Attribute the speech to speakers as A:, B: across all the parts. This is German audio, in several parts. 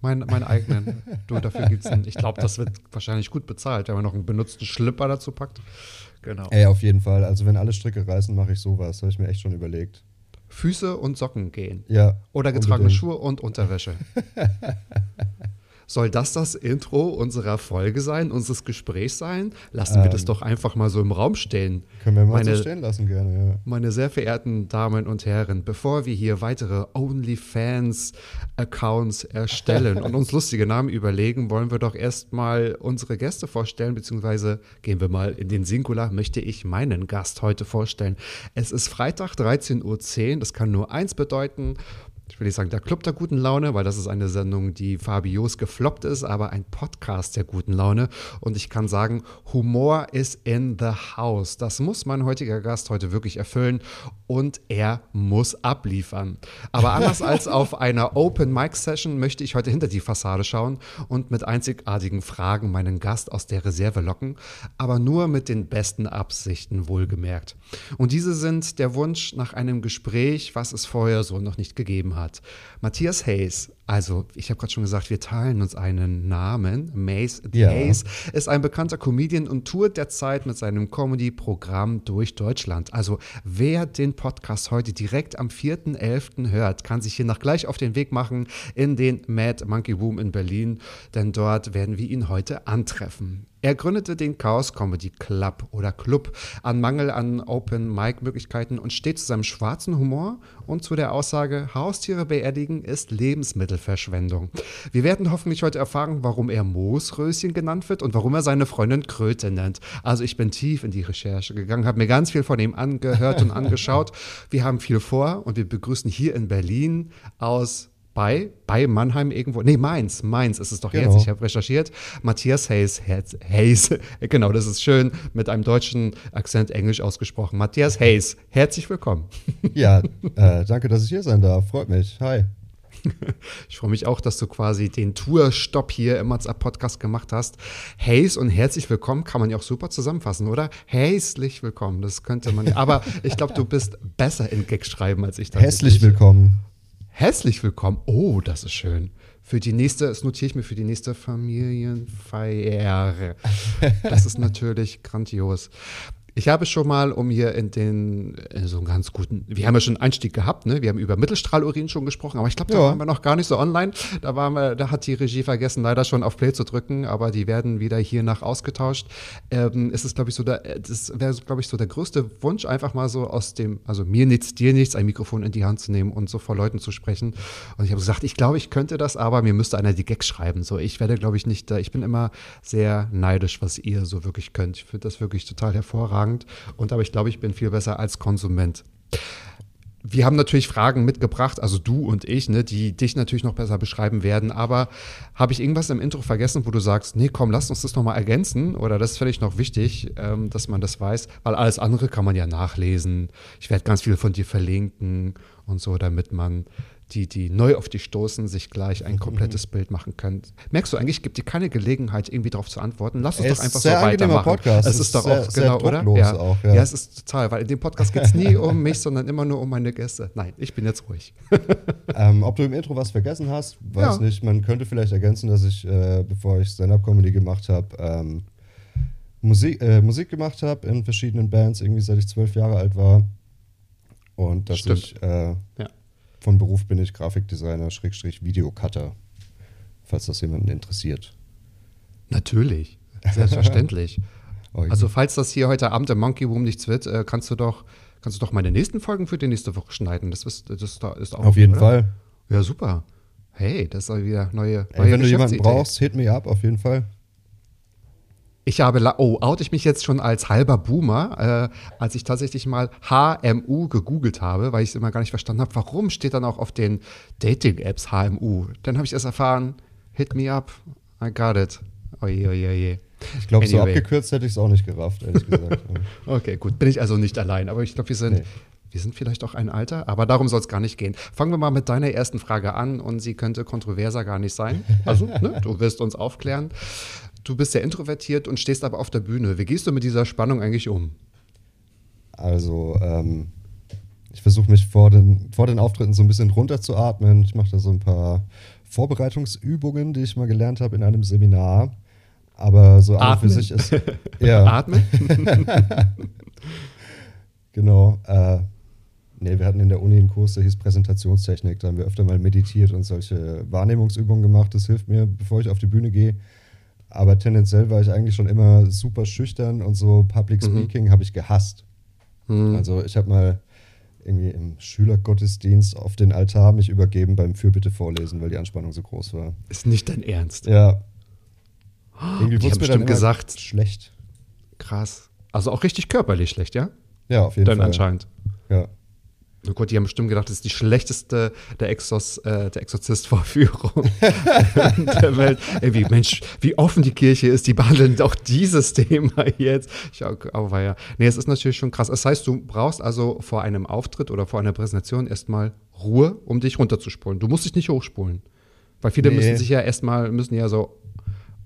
A: Mein, mein eigenen. Du, dafür gibt's einen. Ich glaube, das wird wahrscheinlich gut bezahlt, wenn man noch einen benutzten Schlipper dazu packt. Genau.
B: Ey, auf jeden Fall. Also wenn alle Stricke reißen, mache ich sowas. Habe ich mir echt schon überlegt.
A: Füße und Socken gehen.
B: Ja.
A: Oder getragene
B: unbedingt.
A: Schuhe und Unterwäsche. Soll das das Intro unserer Folge sein, unseres Gesprächs sein? Lassen wir das doch einfach mal so im Raum stehen.
B: Können wir mal
A: Meine-
B: so stehen lassen gerne, ja.
A: Meine sehr verehrten Damen und Herren, bevor wir hier weitere OnlyFans-Accounts erstellen und uns lustige Namen überlegen, wollen wir doch erstmal unsere Gäste vorstellen, beziehungsweise gehen wir mal in den Singular, möchte ich meinen Gast heute vorstellen. Es ist Freitag, 13.10 Uhr, das kann nur eins bedeuten. Ich will nicht sagen, der Club der guten Laune, weil das ist eine Sendung, die Fabios gefloppt ist, aber ein Podcast der guten Laune. Und ich kann sagen, Humor ist in the house. Das muss mein heutiger Gast heute wirklich erfüllen und er muss abliefern. Aber anders als auf einer Open Mic Session möchte ich heute hinter die Fassade schauen und mit einzigartigen Fragen meinen Gast aus der Reserve locken, aber nur mit den besten Absichten wohlgemerkt. Und diese sind der Wunsch nach einem Gespräch, was es vorher so noch nicht gegeben hat. hat. Matthias Hayes, also ich habe gerade schon gesagt, wir teilen uns einen Namen. Mace
B: Ja.
A: Hayes ist ein bekannter Comedian und tourt derzeit mit seinem Comedy-Programm durch Deutschland. Also wer den Podcast heute direkt am 4.11. hört, kann sich hier nach gleich auf den Weg machen in den Mad Monkey Room in Berlin, denn dort werden wir ihn heute antreffen. Er gründete den Chaos Comedy Club oder Club an Mangel an Open Mic Möglichkeiten und steht zu seinem schwarzen Humor und zu der Aussage, Haustiere beerdigen ist Lebensmittelverschwendung. Wir werden hoffentlich heute erfahren, warum er Moosröschen genannt wird und warum er seine Freundin Kröte nennt. Also ich bin tief in die Recherche gegangen, habe mir ganz viel von ihm angehört und angeschaut. Wir haben viel vor und wir begrüßen hier in Berlin aus bei, bei Mannheim irgendwo, nee, Mainz, Mainz ist es doch jetzt,
B: Genau.
A: ich habe recherchiert, Matthias Hayes, Herz- Hayes, genau, das ist schön, mit einem deutschen Akzent Englisch ausgesprochen. Matthias Hayes, herzlich willkommen.
B: Ja, äh, danke, dass ich hier sein darf. Freut mich. Hi.
A: Ich freue mich auch, dass du quasi den Tourstopp hier im WhatsApp Podcast gemacht hast. Hayes und herzlich willkommen kann man ja auch super zusammenfassen, oder? Hässlich willkommen, das könnte man, aber ich glaube, du bist besser in Gags schreiben als ich.
B: Hässlich willkommen.
A: Herzlich willkommen. Oh, das ist schön. Für die nächste, das notiere ich mir für die nächste Familienfeier. Das ist natürlich grandios. Ich habe schon mal, um hier in den, in so einen ganz guten, wir haben ja schon einen Einstieg gehabt, ne? Wir haben über Mittelstrahlurin schon gesprochen, aber ich glaube, da
B: Ja.
A: waren wir noch gar nicht so online. Da waren wir, da hat die Regie vergessen, leider schon auf Play zu drücken, aber die werden wieder hier nach ausgetauscht. Ähm, es ist, glaube ich, so der, das wäre, glaube ich, so der größte Wunsch, einfach mal so aus dem, also mir nichts, dir nichts, ein Mikrofon in die Hand zu nehmen und so vor Leuten zu sprechen. Und ich habe gesagt, ich glaube, ich könnte das, aber mir müsste einer die Gags schreiben. So, ich werde, glaube ich, nicht, da- ich bin immer sehr neidisch, was ihr so wirklich könnt. Ich finde das wirklich total hervorragend. Und aber ich glaube, ich bin viel besser als Konsument. Wir haben natürlich Fragen mitgebracht, also du und ich, ne, die dich natürlich noch besser beschreiben werden. Aber habe ich irgendwas im Intro vergessen, wo du sagst, nee, komm, lass uns das nochmal ergänzen? Oder das ist völlig noch wichtig, ähm, dass man das weiß, weil alles andere kann man ja nachlesen. Ich werde ganz viel von dir verlinken und so, damit man die, die neu auf dich stoßen, sich gleich ein komplettes Bild machen können. Merkst du eigentlich, gibt dir keine Gelegenheit, irgendwie darauf zu antworten? Lass uns
B: Es
A: doch einfach so weitermachen.
B: Podcast.
A: Es
B: Es
A: ist
B: ist
A: doch
B: sehr-
A: auch,
B: sehr
A: genau, oder? Ja.
B: auch,
A: ja.
B: ja.
A: es ist total, weil in dem Podcast geht es nie um mich, sondern immer nur um meine Gäste. Nein, ich bin jetzt ruhig.
B: Ähm, ob du im Intro was vergessen hast, weiß
A: Ja.
B: nicht. Man könnte vielleicht ergänzen, dass ich, äh, bevor ich Stand-Up-Comedy gemacht habe, ähm, Musik, äh, Musik gemacht habe in verschiedenen Bands, irgendwie seit ich zwölf Jahre alt war. Und dass
A: Stimmt.
B: ich äh,
A: Ja.
B: Von Beruf bin ich Grafikdesigner, Schrägstrich Videocutter, falls das jemanden interessiert.
A: Natürlich. Selbstverständlich.
B: Oh,
A: Also falls das hier heute Abend im Monkey Room nichts wird, äh, kannst du doch kannst du doch meine nächsten Folgen für die nächste Woche schneiden. Das ist, das ist, ist auch
B: Auf jeden
A: oder?
B: Fall.
A: Ja, super. Hey, das ist wieder neue,
B: Ey,
A: neue
B: wenn du jemanden brauchst, hit me up, auf jeden Fall.
A: Ich habe, oh, oute ich mich jetzt schon als halber Boomer, äh, als ich tatsächlich mal HMU gegoogelt habe, weil ich es immer gar nicht verstanden habe, warum steht dann auch auf den Dating-Apps HMU. Dann habe ich erst erfahren, hit me up, I got it. Oje, oje, oje.
B: Ich glaube, so
A: Anyway.
B: abgekürzt hätte ich es auch nicht gerafft, ehrlich gesagt.
A: Okay, gut, bin ich also nicht allein, aber ich glaube, wir sind,
B: Nee.
A: wir sind vielleicht auch ein Alter, aber darum soll es gar nicht gehen. Fangen wir mal mit deiner ersten Frage an und sie könnte kontroverser gar nicht sein. Also, ne, du wirst uns aufklären. Du bist sehr introvertiert und stehst aber auf der Bühne. Wie gehst du mit dieser Spannung eigentlich um?
B: Also, ähm, ich versuche mich vor den, vor den Auftritten so ein bisschen runterzuatmen. Ich mache da so ein paar Vorbereitungsübungen, die ich mal gelernt habe in einem Seminar. Aber so an für
A: Atmen.
B: sich ist. Ja,
A: Atmen?
B: genau. Äh, nee, wir hatten in der Uni einen Kurs, der hieß Präsentationstechnik. Da haben wir öfter mal meditiert und solche Wahrnehmungsübungen gemacht. Das hilft mir, bevor ich auf die Bühne gehe. Aber tendenziell war ich eigentlich schon immer super schüchtern und so Public Speaking habe ich gehasst. Also ich habe mal irgendwie im Schülergottesdienst auf den Altar mich übergeben beim Fürbitte vorlesen, weil die Anspannung so groß war.
A: Ist nicht dein Ernst.
B: Ja. Irgendwie
A: Die
B: wurde mir dann
A: gesagt-
B: schlecht.
A: Krass. Also auch richtig körperlich schlecht, ja?
B: Ja, auf jeden
A: Dann
B: Fall.
A: anscheinend.
B: Ja.
A: Oh Gott, die haben bestimmt gedacht, das ist die schlechteste der, Exos, äh, der Exorzist-Vorführung der Welt. Ey, wie, Mensch, wie offen die Kirche ist, die behandeln auch dieses Thema jetzt. Ich, oh, oh, ja. Nee, es ist natürlich schon krass. Das heißt, du brauchst also vor einem Auftritt oder vor einer Präsentation erstmal Ruhe, um dich runterzuspulen. Du musst dich nicht hochspulen. Weil viele
B: Nee.
A: müssen sich ja erstmal, müssen ja so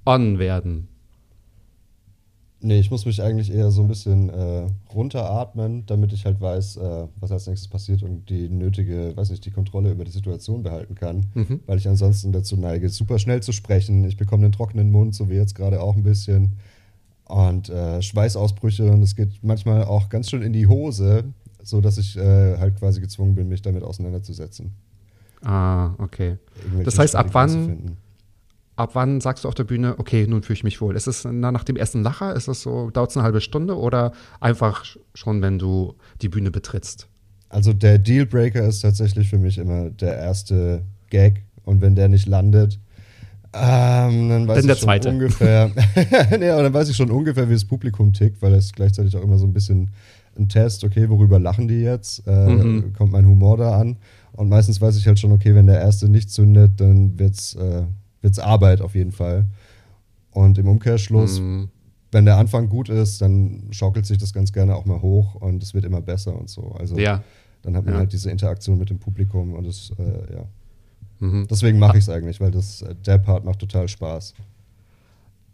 A: on werden.
B: Nee, ich muss mich eigentlich eher so ein bisschen äh, runteratmen, damit ich halt weiß, äh, was als nächstes passiert und die nötige, weiß nicht, die Kontrolle über die Situation behalten kann. Weil ich ansonsten dazu neige, super schnell zu sprechen. Ich bekomme einen trockenen Mund, so wie jetzt gerade auch ein bisschen. Und äh, Schweißausbrüche und es geht manchmal auch ganz schön in die Hose, so dass ich äh, halt quasi gezwungen bin, mich damit auseinanderzusetzen.
A: Ah, okay. Das heißt, ab wann. Ab wann sagst du auf der Bühne, okay, nun fühle ich mich wohl? Ist es na, nach dem ersten Lacher? Ist es so, dauert es eine halbe Stunde oder einfach schon, wenn du die Bühne betrittst?
B: Also der Dealbreaker ist tatsächlich für mich immer der erste Gag und wenn der nicht landet, ähm, dann weiß
A: Dann
B: ich schon
A: zweite.
B: ungefähr. nee, aber dann weiß ich schon ungefähr, wie das Publikum tickt, weil das gleichzeitig auch immer so ein bisschen ein Test, okay, worüber lachen die jetzt? Äh,
A: Mhm.
B: Kommt mein Humor da an? Und meistens weiß ich halt schon, okay, wenn der erste nicht zündet, dann wird's, äh, wird's Arbeit auf jeden Fall. Und im Umkehrschluss,
A: Mhm.
B: wenn der Anfang gut ist, dann schaukelt sich das ganz gerne auch mal hoch und es wird immer besser und so. Also
A: Ja.
B: dann hat man
A: Ja.
B: halt diese Interaktion mit dem Publikum und das, äh, ja.
A: Mhm.
B: Deswegen mache ich es eigentlich, weil das, äh, der Part macht total Spaß.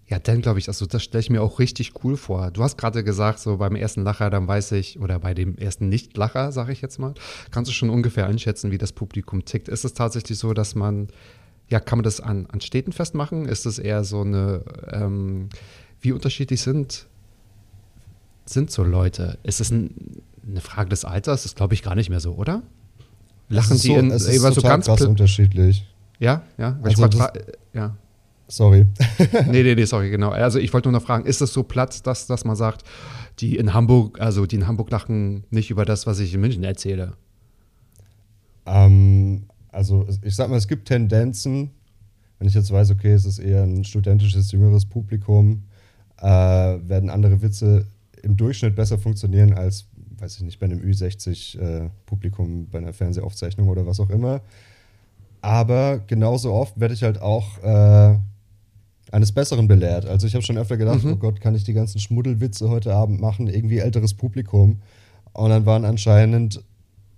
A: Ja, dann glaube ich, also das stelle ich mir auch richtig cool vor. Du hast gerade gesagt, so beim ersten Lacher, dann weiß ich, oder bei dem ersten Nicht-Lacher, sage ich jetzt mal, kannst du schon ungefähr einschätzen, wie das Publikum tickt. Ist es tatsächlich so, dass man, ja, kann man das an, an Städten festmachen? Ist es eher so eine, ähm, wie unterschiedlich sind, sind so Leute? Ist es ein, eine Frage des Alters? Das glaube ich gar nicht mehr so, oder? Lachen die
B: so,
A: in,
B: es ist
A: so ganz
B: krass unterschiedlich.
A: Ja, ja,
B: Also
A: ich
B: das-
A: fra- ja.
B: Sorry.
A: nee, nee, nee, sorry, genau. Also ich wollte nur noch fragen, ist es so platt, dass, dass man sagt, die in Hamburg, also die in Hamburg lachen nicht über das, was ich in München erzähle?
B: Ähm, also ich sag mal, es gibt Tendenzen, wenn ich jetzt weiß, okay, es ist eher ein studentisches, jüngeres Publikum, äh, werden andere Witze im Durchschnitt besser funktionieren als, weiß ich nicht, bei einem Ü60-Publikum, bei einer Fernsehaufzeichnung oder was auch immer. Aber genauso oft werde ich halt auch äh, eines Besseren belehrt. Also ich habe schon öfter gedacht, oh Gott, kann ich die ganzen Schmuddelwitze heute Abend machen? Irgendwie älteres Publikum. Und dann waren anscheinend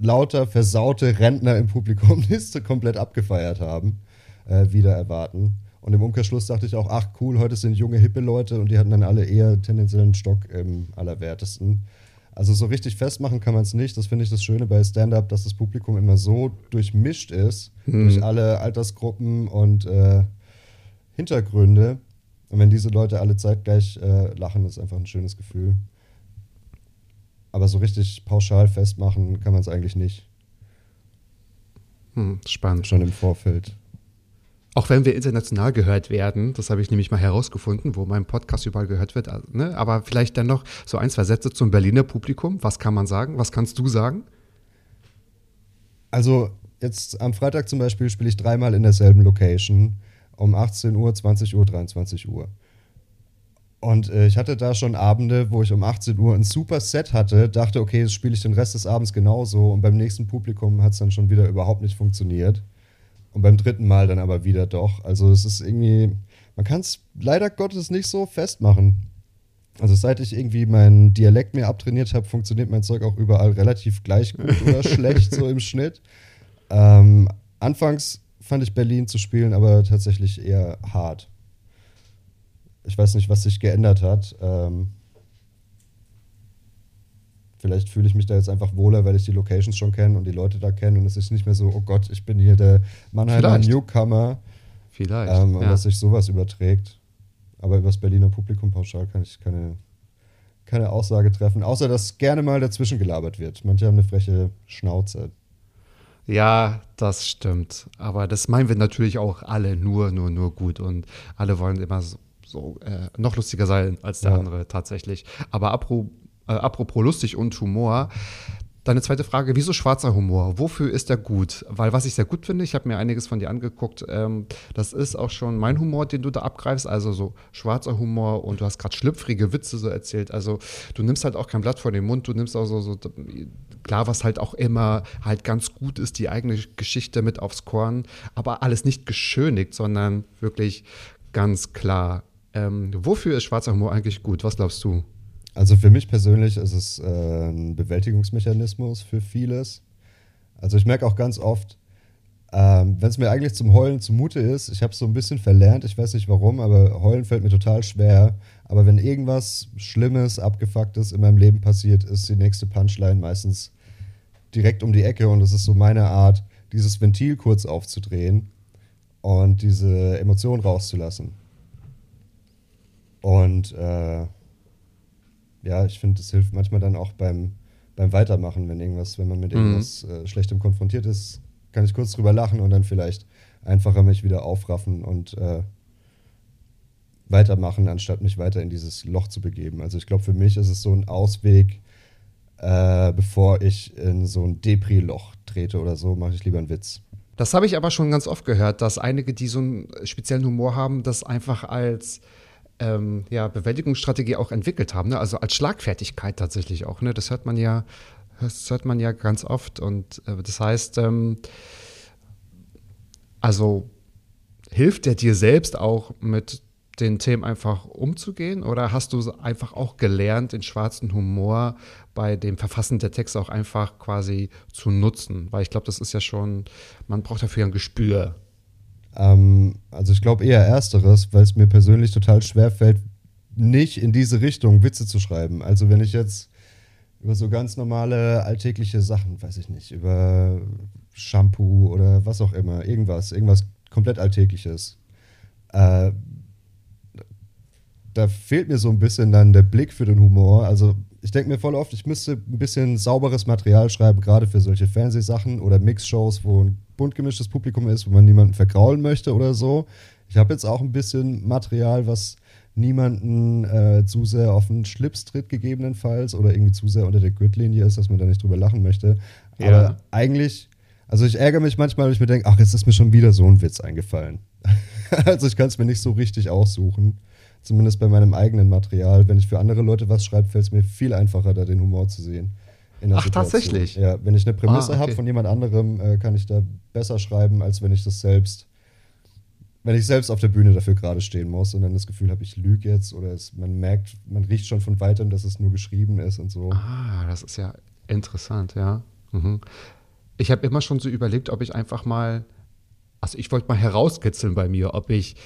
B: lauter versaute Rentner im Publikum, die es komplett abgefeiert haben, äh, wieder erwarten. Und im Umkehrschluss dachte ich auch, ach cool, heute sind junge, hippe Leute und die hatten dann alle eher tendenziell einen Stock im Allerwertesten. Also so richtig festmachen kann man es nicht. Das finde ich das Schöne bei Stand-Up, dass das Publikum immer so durchmischt ist, durch alle Altersgruppen und äh, Hintergründe. Und wenn diese Leute alle zeitgleich äh, lachen, ist einfach ein schönes Gefühl. Aber so richtig pauschal festmachen kann man es eigentlich nicht.
A: Hm, spannend.
B: Schon im Vorfeld.
A: Auch wenn wir international gehört werden, das habe ich nämlich mal herausgefunden, wo mein Podcast überall gehört wird. Also, ne? Aber vielleicht dann noch so ein, zwei Sätze zum Berliner Publikum. Was kann man sagen? Was kannst du sagen?
B: Also jetzt am Freitag zum Beispiel spiele ich dreimal in derselben Location um 18 Uhr, 20 Uhr, 23 Uhr. Und äh, ich hatte da schon Abende, wo ich um 18 Uhr ein super Set hatte, dachte, okay, das spiele ich den Rest des Abends genauso. Und beim nächsten Publikum hat es dann schon wieder überhaupt nicht funktioniert. Und beim dritten Mal dann aber wieder doch. Also es ist irgendwie, man kann es leider Gottes nicht so festmachen. Also seit ich irgendwie meinen Dialekt mir abtrainiert habe, funktioniert mein Zeug auch überall relativ gleich gut oder schlecht so im Schnitt. Ähm, anfangs fand ich Berlin zu spielen aber tatsächlich eher hart. Ich weiß nicht, was sich geändert hat. Ähm, vielleicht fühle ich mich da jetzt einfach wohler, weil ich die Locations schon kenne und die Leute da kenne und es ist nicht mehr so, oh Gott, ich bin hier der Mannheimer
A: Vielleicht.
B: Newcomer.
A: Vielleicht.
B: Ähm, und
A: ja.
B: dass sich sowas überträgt. Aber über das Berliner Publikum pauschal kann ich keine, keine Aussage treffen, außer dass gerne mal dazwischen gelabert wird. Manche haben eine freche Schnauze.
A: Ja, das stimmt. Aber das meinen wir natürlich auch alle nur, nur, nur gut. Und alle wollen immer so, so äh, noch lustiger sein als der
B: Ja.
A: andere tatsächlich. Aber apro, äh, apropos lustig und Humor. Deine zweite Frage, wieso schwarzer Humor? Wofür ist der gut? Weil was ich sehr gut finde, ich habe mir einiges von dir angeguckt, ähm, das ist auch schon mein Humor, den du da abgreifst, also so schwarzer Humor und du hast gerade schlüpfrige Witze so erzählt. Also du nimmst halt auch kein Blatt vor den Mund, du nimmst auch so, so klar, was halt auch immer halt ganz gut ist, die eigene Geschichte mit aufs Korn, aber alles nicht geschönigt, sondern wirklich ganz klar. Ähm, wofür ist schwarzer Humor eigentlich gut? Was glaubst du?
B: Also für mich persönlich ist es äh, ein Bewältigungsmechanismus für vieles. Also ich merke auch ganz oft, ähm, wenn es mir eigentlich zum Heulen zumute ist, ich habe es so ein bisschen verlernt, ich weiß nicht warum, aber Heulen fällt mir total schwer. Aber wenn irgendwas Schlimmes, Abgefucktes in meinem Leben passiert, ist die nächste Punchline meistens direkt um die Ecke und es ist so meine Art, dieses Ventil kurz aufzudrehen und diese Emotion rauszulassen. Und äh, ja, ich finde, das hilft manchmal dann auch beim, beim Weitermachen, wenn irgendwas, wenn man mit
A: Mhm.
B: irgendwas äh, Schlechtem konfrontiert ist, kann ich kurz drüber lachen und dann vielleicht einfacher mich wieder aufraffen und äh, weitermachen, anstatt mich weiter in dieses Loch zu begeben. Also ich glaube, für mich ist es so ein Ausweg, äh, bevor ich in so ein Depri-Loch trete oder so, mache ich lieber einen Witz.
A: Das habe ich aber schon ganz oft gehört, dass einige, die so einen speziellen Humor haben, das einfach als ähm, ja, Bewältigungsstrategie auch entwickelt haben. Ne? Also als Schlagfertigkeit tatsächlich auch. Ne? Das hört man ja, das hört man ja ganz oft. Und äh, das heißt, ähm, also hilft der dir selbst auch mit den Themen einfach umzugehen? Oder hast du einfach auch gelernt, den schwarzen Humor bei dem Verfassen der Texte auch einfach quasi zu nutzen? Weil ich glaube, das ist ja schon, man braucht dafür ein Gespür.
B: Ähm, also ich glaube eher ersteres, weil es mir persönlich total schwer fällt, nicht in diese Richtung Witze zu schreiben. Also wenn ich jetzt über so ganz normale alltägliche Sachen, weiß ich nicht, über Shampoo oder was auch immer, irgendwas, irgendwas komplett Alltägliches. Äh, da fehlt mir so ein bisschen dann der Blick für den Humor. Also ich denke mir voll oft, ich müsste ein bisschen sauberes Material schreiben, gerade für solche Fernsehsachen oder Mixshows, wo ein bunt gemischtes Publikum ist, wo man niemanden vergraulen möchte oder so. Ich habe jetzt auch ein bisschen Material, was niemanden äh, zu sehr auf den Schlips tritt, gegebenenfalls, oder irgendwie zu sehr unter der Gürtellinie ist, dass man da nicht drüber lachen möchte.
A: Ja.
B: Aber eigentlich, also ich ärgere mich manchmal, weil ich mir denke, ach, jetzt ist mir schon wieder so ein Witz eingefallen. also ich kann es mir nicht so richtig aussuchen. Zumindest bei meinem eigenen Material. Wenn ich für andere Leute was schreibe, fällt es mir viel einfacher, da den Humor zu sehen. In der
A: Ach, tatsächlich?
B: Ja, wenn ich eine Prämisse
A: Ah, okay.
B: habe von jemand anderem, äh, kann ich da besser schreiben, als wenn ich das selbst, wenn ich selbst auf der Bühne dafür gerade stehen muss und dann das Gefühl habe, ich lüge jetzt oder es, man merkt, man riecht schon von weitem, dass es nur geschrieben ist und so.
A: Ah, das ist ja interessant, ja. Mhm. Ich habe immer schon so überlegt, ob ich einfach mal, also ich wollte mal herauskitzeln bei mir, ob ich,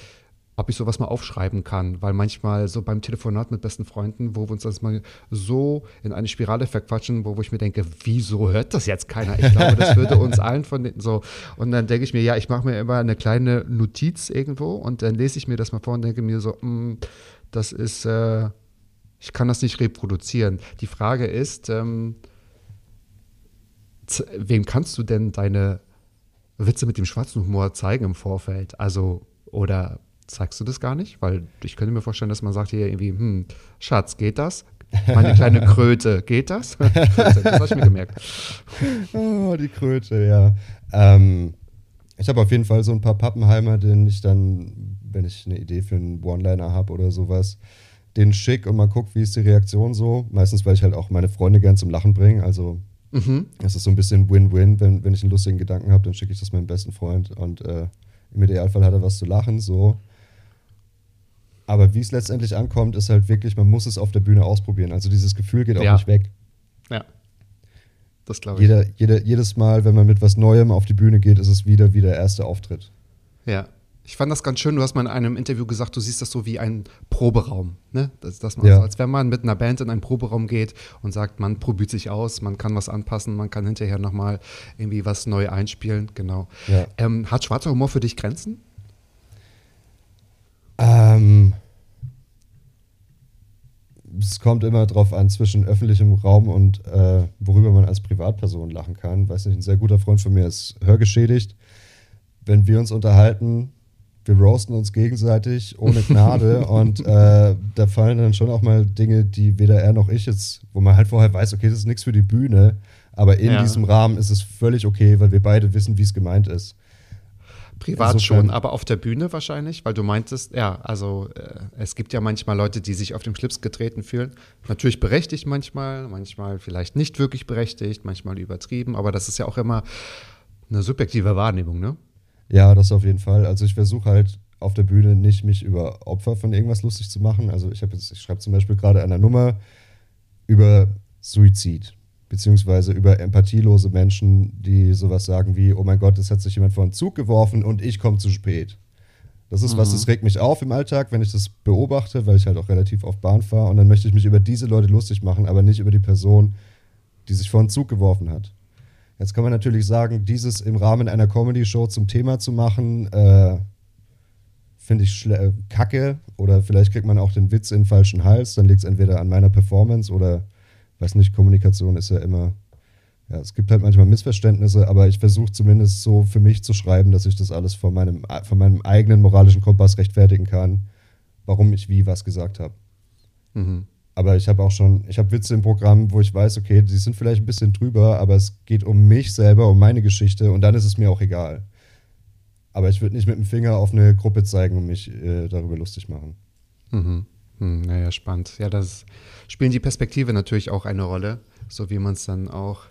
A: ob ich sowas mal aufschreiben kann, weil manchmal so beim Telefonat mit besten Freunden, wo wir uns das mal so in eine Spirale verquatschen, wo, wo ich mir denke, wieso hört das jetzt keiner? Ich glaube, das würde uns allen von den so. Und dann denke ich mir, ja, ich mache mir immer eine kleine Notiz irgendwo und dann lese ich mir das mal vor und denke mir so, mm, das ist, äh, ich kann das nicht reproduzieren. Die Frage ist, ähm, wem kannst du denn deine Witze mit dem schwarzen Humor zeigen im Vorfeld? Also, oder zeigst du das gar nicht? Weil ich könnte mir vorstellen, dass man sagt hier irgendwie, hm, Schatz, geht das? Meine kleine Kröte, geht das? Kröte, das habe ich mir gemerkt.
B: Oh, die Kröte, ja. Ähm, ich habe auf jeden Fall so ein paar Pappenheimer, denen ich dann, wenn ich eine Idee für einen One-Liner habe oder sowas, den schick und mal guck, wie ist die Reaktion so. Meistens, weil ich halt auch meine Freunde gern zum Lachen bringe. Also
A: Mhm.
B: es ist so ein bisschen Win-Win. Wenn, wenn ich einen lustigen Gedanken habe, dann schicke ich das meinem besten Freund und äh, im Idealfall hat er was zu lachen. So. Aber wie es letztendlich ankommt, ist halt wirklich, man muss es auf der Bühne ausprobieren. Also dieses Gefühl geht auch
A: Ja.
B: nicht weg.
A: Ja. Das glaube ich.
B: Jeder, jeder, jedes Mal, wenn man mit was Neuem auf die Bühne geht, ist es wieder wie der erste Auftritt.
A: Ja. Ich fand das ganz schön. Du hast mal in einem Interview gesagt, du siehst das so wie ein Proberaum. Ne? Das, man
B: Ja.
A: so, als wenn man mit einer Band in einen Proberaum geht und sagt, man probiert sich aus, man kann was anpassen, man kann hinterher nochmal irgendwie was neu einspielen. Genau.
B: Ja.
A: Ähm, hat schwarzer Humor für dich Grenzen?
B: Ähm, es kommt immer drauf an, zwischen öffentlichem Raum und äh, worüber man als Privatperson lachen kann. Weiß nicht, ein sehr guter Freund von mir ist hörgeschädigt. Wenn wir uns unterhalten, wir roasten uns gegenseitig ohne Gnade und äh, da fallen dann schon auch mal Dinge, die weder er noch ich jetzt, wo man halt vorher weiß, okay, das ist nichts für die Bühne, aber in
A: Ja.
B: diesem Rahmen ist es völlig okay, weil wir beide wissen, wie es gemeint ist.
A: Privat
B: Insofern-
A: schon, aber auf der Bühne wahrscheinlich, weil du meintest, ja, also äh, es gibt ja manchmal Leute, die sich auf dem Schlips getreten fühlen. Natürlich berechtigt manchmal, manchmal vielleicht nicht wirklich berechtigt, manchmal übertrieben, aber das ist ja auch immer eine subjektive Wahrnehmung, ne?
B: Ja, das auf jeden Fall. Also ich versuche halt auf der Bühne nicht mich über Opfer von irgendwas lustig zu machen. Also ich habe jetzt, ich schreibe zum Beispiel gerade eine Nummer über Suizid, beziehungsweise über empathielose Menschen, die sowas sagen wie, oh mein Gott, es hat sich jemand vor einen Zug geworfen und ich komme zu spät. Das ist was, das regt mich auf im Alltag, wenn ich das beobachte, weil ich halt auch relativ oft Bahn fahre und dann möchte ich mich über diese Leute lustig machen, aber nicht über die Person, die sich vor einen Zug geworfen hat. Jetzt kann man natürlich sagen, dieses im Rahmen einer Comedy-Show zum Thema zu machen, äh, finde ich äh, kacke. Oder vielleicht kriegt man auch den Witz in den falschen Hals. Dann liegt es entweder an meiner Performance oder, weiß nicht, Kommunikation ist ja immer. Ja, es gibt halt manchmal Missverständnisse, aber ich versuche zumindest so für mich zu schreiben, dass ich das alles von meinem, von meinem eigenen moralischen Kompass rechtfertigen kann, warum ich wie was gesagt habe.
A: Mhm.
B: Aber ich habe auch schon, ich habe Witze im Programm, wo ich weiß, okay, die sind vielleicht ein bisschen drüber, aber es geht um mich selber, um meine Geschichte und dann ist es mir auch egal. Aber ich würde nicht mit dem Finger auf eine Gruppe zeigen und mich äh, darüber lustig machen.
A: Mhm. Hm, naja, spannend. Ja, das spielen die Perspektive natürlich auch eine Rolle, so wie man es dann auch,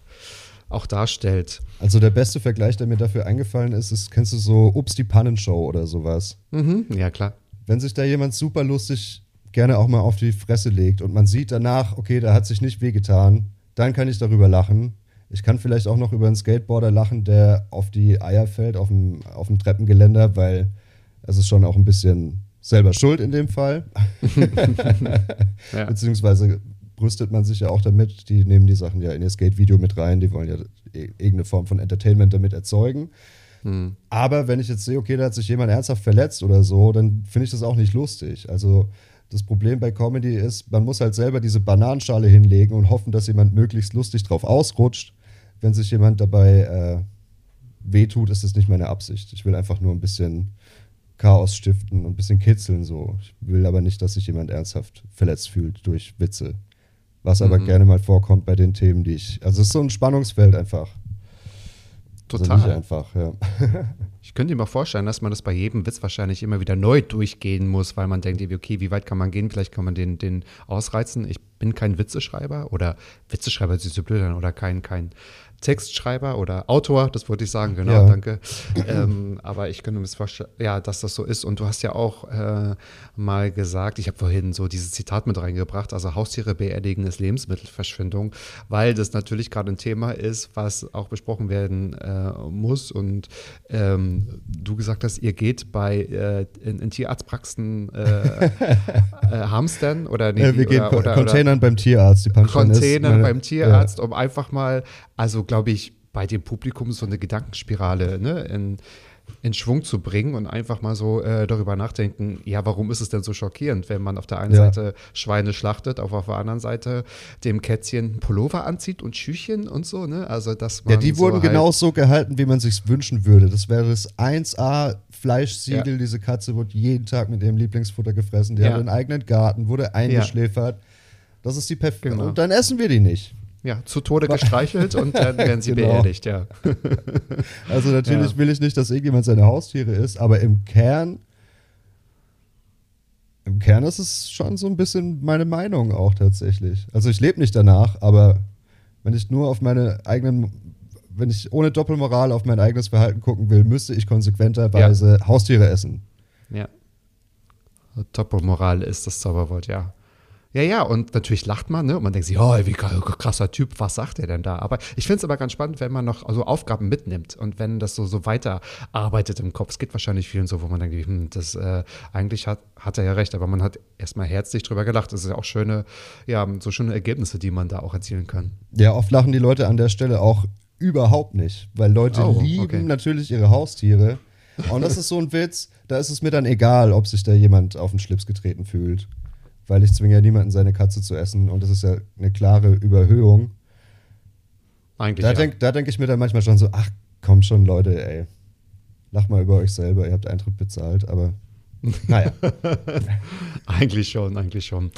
A: auch darstellt.
B: Also der beste Vergleich, der mir dafür eingefallen ist, ist, kennst du so Ups die Pannenshow oder sowas?
A: Mhm. Ja, klar.
B: Wenn sich da jemand super lustig gerne auch mal auf die Fresse legt und man sieht danach, okay, da hat sich nicht wehgetan, dann kann ich darüber lachen. Ich kann vielleicht auch noch über einen Skateboarder lachen, der auf die Eier fällt, auf dem, auf dem Treppengeländer, weil es ist schon auch ein bisschen selber schuld in dem Fall.
A: Ja.
B: Beziehungsweise brüstet man sich ja auch damit, die nehmen die Sachen ja in ihr Skate-Video mit rein, die wollen ja i- irgendeine Form von Entertainment damit erzeugen.
A: Hm.
B: Aber wenn ich jetzt sehe, okay, da hat sich jemand ernsthaft verletzt oder so, dann finde ich das auch nicht lustig. Also das Problem bei Comedy ist, man muss halt selber diese Bananenschale hinlegen und hoffen, dass jemand möglichst lustig drauf ausrutscht. Wenn sich jemand dabei äh, wehtut, ist das nicht meine Absicht. Ich will einfach nur ein bisschen Chaos stiften und ein bisschen kitzeln so. Ich will aber nicht, dass sich jemand ernsthaft verletzt fühlt durch Witze. Was aber
A: Mhm.
B: gerne mal vorkommt bei den Themen, die ich. Also es ist so ein Spannungsfeld einfach. Also
A: Total.
B: nicht einfach, ja.
A: Ich könnte mir auch vorstellen, dass man das bei jedem Witz wahrscheinlich immer wieder neu durchgehen muss, weil man denkt, okay, wie weit kann man gehen? Vielleicht kann man den, den ausreizen. Ich bin kein Witzeschreiber oder Witzeschreiber ist so blöd an oder kein, kein Textschreiber oder Autor, das wollte ich sagen, genau,
B: Ja.
A: danke. ähm, aber ich könnte mir vorstellen, ja, dass das so ist. Und du hast ja auch äh, mal gesagt, ich habe vorhin so dieses Zitat mit reingebracht, also Haustiere beerdigen ist Lebensmittelverschwendung, weil das natürlich gerade ein Thema ist, was auch besprochen werden äh, muss. Und ähm, du gesagt hast, ihr geht bei äh, in, in Tierarztpraxen äh, äh, Hamstern oder nee,
B: Äh, wir gehen
A: oder,
B: Ko-
A: oder, oder
B: Containern beim Tierarzt. Die Punchline ist,
A: Containern
B: meine-
A: beim Tierarzt, um einfach mal, also glaube ich, bei dem Publikum so eine Gedankenspirale ne, in, in Schwung zu bringen und einfach mal so äh, darüber nachdenken, ja, warum ist es denn so schockierend, wenn man auf der einen
B: Ja.
A: Seite Schweine schlachtet, auf, auf der anderen Seite dem Kätzchen Pullover anzieht und Schüchchen und so, ne? Also, dass man
B: Ja, die
A: so
B: wurden
A: halt,
B: genau so gehalten, wie man sich wünschen würde. Das wäre das 1A Fleischsiegel.
A: Ja.
B: Diese Katze wurde jeden Tag mit ihrem Lieblingsfutter gefressen. Die
A: Ja.
B: hat einen eigenen Garten, wurde eingeschläfert. Das ist die perfekte.
A: Genau.
B: Und dann essen wir die nicht.
A: Ja, zu Tode gestreichelt und dann werden sie
B: Genau.
A: beerdigt, ja.
B: Also natürlich
A: Ja.
B: will ich nicht, dass irgendjemand seine Haustiere isst, aber im Kern, im Kern ist es schon so ein bisschen meine Meinung auch tatsächlich. Also ich lebe nicht danach, aber wenn ich nur auf meine eigenen, wenn ich ohne Doppelmoral auf mein eigenes Verhalten gucken will, müsste ich konsequenterweise Haustiere essen.
A: Ja. Doppelmoral ist das Zauberwort, ja. Ja, ja, und natürlich lacht man, ne? Und man denkt sich, oh, wie krasser Typ, was sagt er denn da? Aber ich finde es aber ganz spannend, wenn man noch also Aufgaben mitnimmt und wenn das so, so weiterarbeitet im Kopf. Es geht wahrscheinlich vielen so, wo man denkt, hm, das äh, eigentlich hat, hat er ja recht, aber man hat erstmal herzlich drüber gelacht. Das ist ja auch schöne, ja, so schöne Ergebnisse, die man da auch erzielen kann.
B: Ja, oft lachen die Leute an der Stelle auch überhaupt nicht, weil Leute
A: Oh,
B: lieben
A: okay.
B: natürlich ihre Haustiere. Und das ist so ein Witz, da ist es mir dann egal, ob sich da jemand auf den Schlips getreten fühlt. Weil ich zwinge ja niemanden, seine Katze zu essen und das ist ja eine klare Überhöhung.
A: Eigentlich.
B: Da
A: ja.
B: denke denk ich mir dann manchmal schon so, ach, kommt schon, Leute, ey. Lacht mal über euch selber, ihr habt Eintritt bezahlt, aber naja.
A: Eigentlich schon, eigentlich schon.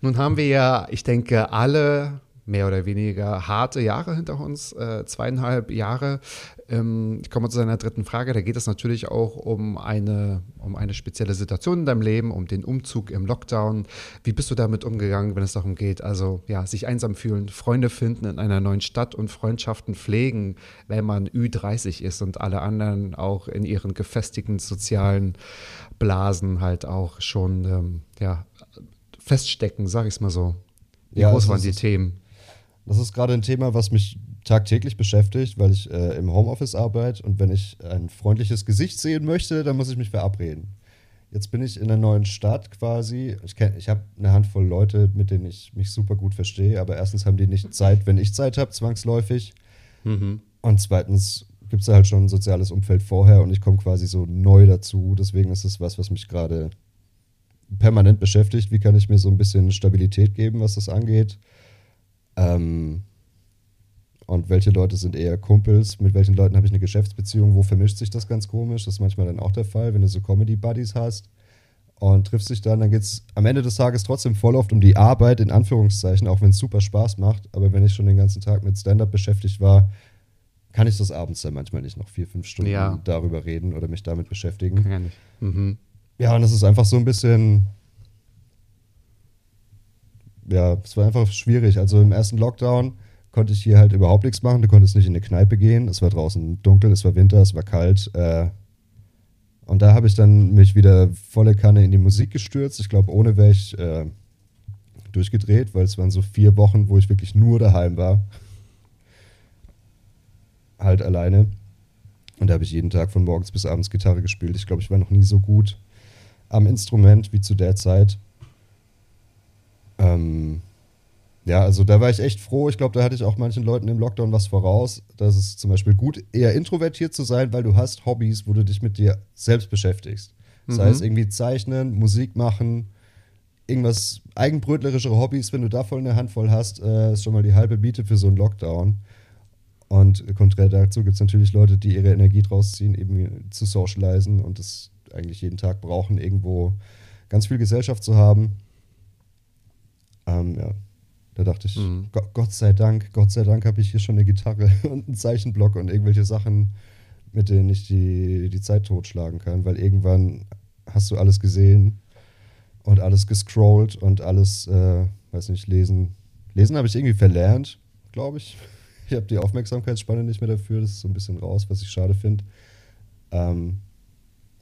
A: Nun haben wir ja, ich denke, alle mehr oder weniger harte Jahre hinter uns, äh, zweieinhalb Jahre. Ähm, ich komme zu seiner dritten Frage. Da geht es natürlich auch um eine, um eine spezielle Situation in deinem Leben, um den Umzug im Lockdown. Wie bist du damit umgegangen, wenn es darum geht, also ja, sich einsam fühlen, Freunde finden in einer neuen Stadt und Freundschaften pflegen, wenn man Ü30 ist und alle anderen auch in ihren gefestigten sozialen Blasen halt auch schon ähm, ja, feststecken, sag ich es mal so. Wie
B: Ja,
A: groß
B: es
A: waren die Themen?
B: Das ist gerade ein Thema, was mich tagtäglich beschäftigt, weil ich äh, im Homeoffice arbeite und wenn ich ein freundliches Gesicht sehen möchte, dann muss ich mich verabreden. Jetzt bin ich in einer neuen Stadt quasi. Ich, kenn- ich habe eine Handvoll Leute, mit denen ich mich super gut verstehe, aber erstens haben die nicht Zeit, wenn ich Zeit habe, zwangsläufig. Und zweitens gibt es halt schon ein soziales Umfeld vorher und ich komme quasi so neu dazu. Deswegen ist es was, was mich gerade permanent beschäftigt. Wie kann ich mir so ein bisschen Stabilität geben, was das angeht? Ähm, und welche Leute sind eher Kumpels? Mit welchen Leuten habe ich eine Geschäftsbeziehung? Wo vermischt sich das ganz komisch? Das ist manchmal dann auch der Fall, wenn du so Comedy-Buddies hast und triffst dich dann, dann geht es am Ende des Tages trotzdem voll oft um die Arbeit, in Anführungszeichen, auch wenn es super Spaß macht. Aber wenn ich schon den ganzen Tag mit Stand-up beschäftigt war, kann ich das abends dann manchmal nicht noch vier, fünf Stunden
A: Ja.
B: darüber reden oder mich damit beschäftigen.
A: Ja, nicht. Mhm.
B: Ja, und es ist einfach so ein bisschen. Ja, es war einfach schwierig. Also im ersten Lockdown konnte ich hier halt überhaupt nichts machen. Du konntest nicht in eine Kneipe gehen. Es war draußen dunkel, es war Winter, es war kalt. Äh, und da habe ich dann mich wieder volle Kanne in die Musik gestürzt. Ich glaube, ohne wäre ich äh, durchgedreht, weil es waren so vier Wochen, wo ich wirklich nur daheim war. Halt alleine. Und da habe ich jeden Tag von morgens bis abends Gitarre gespielt. Ich glaube, ich war noch nie so gut am Instrument wie zu der Zeit. Ähm, ja, also da war ich echt froh. Ich glaube, da hatte ich auch manchen Leuten im Lockdown was voraus. Das ist zum Beispiel gut, eher introvertiert zu sein, weil du hast Hobbys, wo du dich mit dir selbst beschäftigst. Das
A: Mhm.
B: heißt, irgendwie zeichnen, Musik machen, irgendwas eigenbrötlerischere Hobbys, wenn du davon eine Handvoll hast, äh, ist schon mal die halbe Miete für so einen Lockdown. Und konträr dazu gibt es natürlich Leute, die ihre Energie draus ziehen, eben zu socialisen und das eigentlich jeden Tag brauchen, irgendwo ganz viel Gesellschaft zu haben. Ähm, ja, da dachte ich,
A: Mhm.
B: Go- Gott sei Dank, Gott sei Dank habe ich hier schon eine Gitarre und einen Zeichenblock und irgendwelche Sachen, mit denen ich die, die Zeit totschlagen kann, weil irgendwann hast du alles gesehen und alles gescrollt und alles, äh, weiß nicht, lesen. Lesen habe ich irgendwie verlernt, glaube ich. Ich habe die Aufmerksamkeitsspanne nicht mehr dafür, das ist so ein bisschen raus, was ich schade finde. Ähm,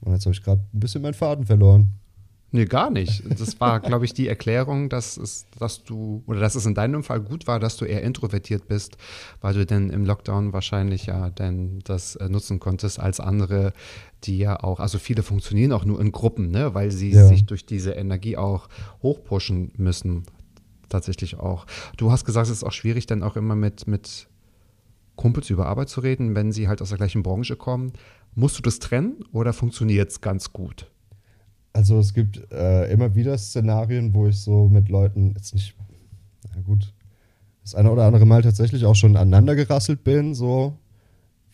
B: und jetzt habe ich gerade ein bisschen meinen Faden verloren.
A: Nee, gar nicht. Das war, glaube ich, die Erklärung, dass es, dass du, oder dass es in deinem Fall gut war, dass du eher introvertiert bist, weil du denn im Lockdown wahrscheinlich ja denn das äh, nutzen konntest als andere, die ja auch, also viele funktionieren auch nur in Gruppen, ne, weil sie
B: Ja.
A: sich durch diese Energie auch hochpushen müssen. Tatsächlich auch. Du hast gesagt, es ist auch schwierig, dann auch immer mit, mit Kumpels über Arbeit zu reden, wenn sie halt aus der gleichen Branche kommen. Musst du das trennen oder funktioniert es ganz gut?
B: Also es gibt äh, immer wieder Szenarien, wo ich so mit Leuten jetzt nicht, na gut, das eine oder andere Mal tatsächlich auch schon aneinander gerasselt bin, so,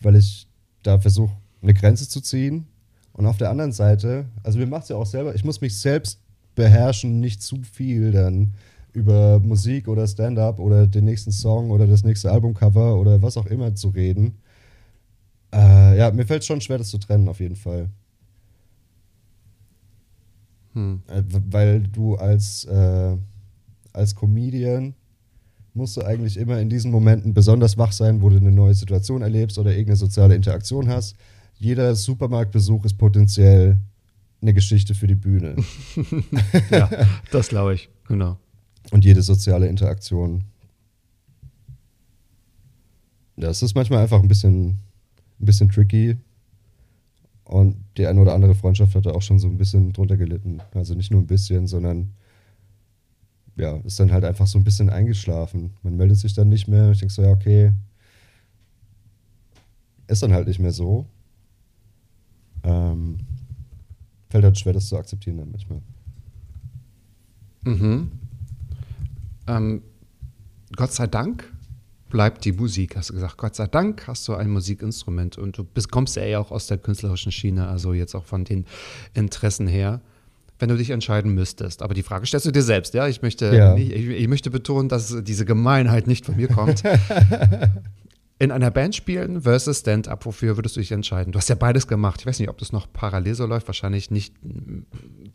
B: weil ich da versuche, eine Grenze zu ziehen. Und auf der anderen Seite, also mir macht es ja auch selber, ich muss mich selbst beherrschen, nicht zu viel dann über Musik oder Stand-up oder den nächsten Song oder das nächste Albumcover oder was auch immer zu reden. Äh, ja, mir fällt es schon schwer, das zu trennen, auf jeden Fall. Hm. Äh, weil du als, äh, als Comedian musst du eigentlich immer in diesen Momenten besonders wach sein, wo du eine neue Situation erlebst oder irgendeine soziale Interaktion hast. Jeder Supermarktbesuch ist potenziell eine Geschichte für die Bühne.
A: ja, das glaube ich, genau.
B: Und jede soziale Interaktion. Das ist manchmal einfach ein bisschen, ein bisschen tricky. Und die eine oder andere Freundschaft hat da auch schon so ein bisschen drunter gelitten. Also nicht nur ein bisschen, sondern ja, ist dann halt einfach so ein bisschen eingeschlafen. Man meldet sich dann nicht mehr. Ich denke so, ja, okay. Ist dann halt nicht mehr so. Ähm, fällt halt schwer, das zu akzeptieren dann manchmal.
A: Mhm. Ähm, Gott sei Dank bleibt die Musik, hast du gesagt. Gott sei Dank hast du ein Musikinstrument und du bist, kommst ja eher auch aus der künstlerischen Schiene, also jetzt auch von den Interessen her. Wenn du dich entscheiden müsstest. Aber die Frage stellst du dir selbst, ja? Ich möchte, ja. Ich, ich möchte betonen, dass diese Gemeinheit nicht von mir kommt. in einer Band spielen versus Stand-up, wofür würdest du dich entscheiden? Du hast ja beides gemacht. Ich weiß nicht, ob das noch parallel so läuft, wahrscheinlich nicht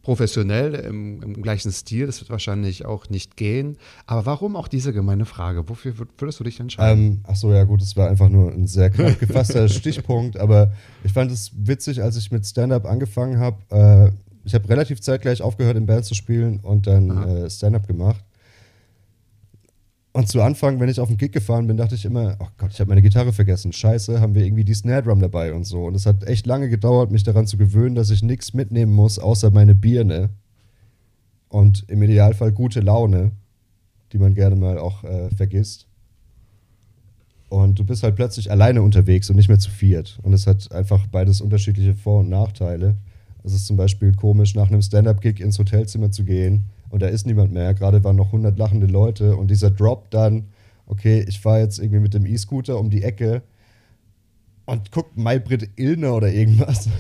A: professionell im, im, gleichen Stil, das wird wahrscheinlich auch nicht gehen. Aber warum auch diese gemeine Frage? Wofür würdest du dich entscheiden?
B: Ähm, ach so, ja gut, das war einfach nur ein sehr knapp gefasster Stichpunkt, aber ich fand es witzig, als ich mit Stand-up angefangen habe. Äh, ich habe relativ zeitgleich aufgehört, in Band zu spielen und dann äh, Stand-up gemacht. Und zu Anfang, wenn ich auf den Gig gefahren bin, dachte ich immer, oh Gott, ich habe meine Gitarre vergessen. Scheiße, haben wir irgendwie die Snare Drum dabei und so. Und es hat echt lange gedauert, mich daran zu gewöhnen, dass ich nichts mitnehmen muss, außer meine Birne. Und im Idealfall gute Laune, die man gerne mal auch äh, vergisst. Und du bist halt plötzlich alleine unterwegs und nicht mehr zu viert. Und es hat einfach beides unterschiedliche Vor- und Nachteile. Es ist zum Beispiel komisch, nach einem Stand-up-Gig ins Hotelzimmer zu gehen und da ist niemand mehr. Gerade waren noch 100 lachende Leute und dieser Drop dann, okay, ich fahre jetzt irgendwie mit dem E-Scooter um die Ecke und guck Maybrit Illner oder irgendwas.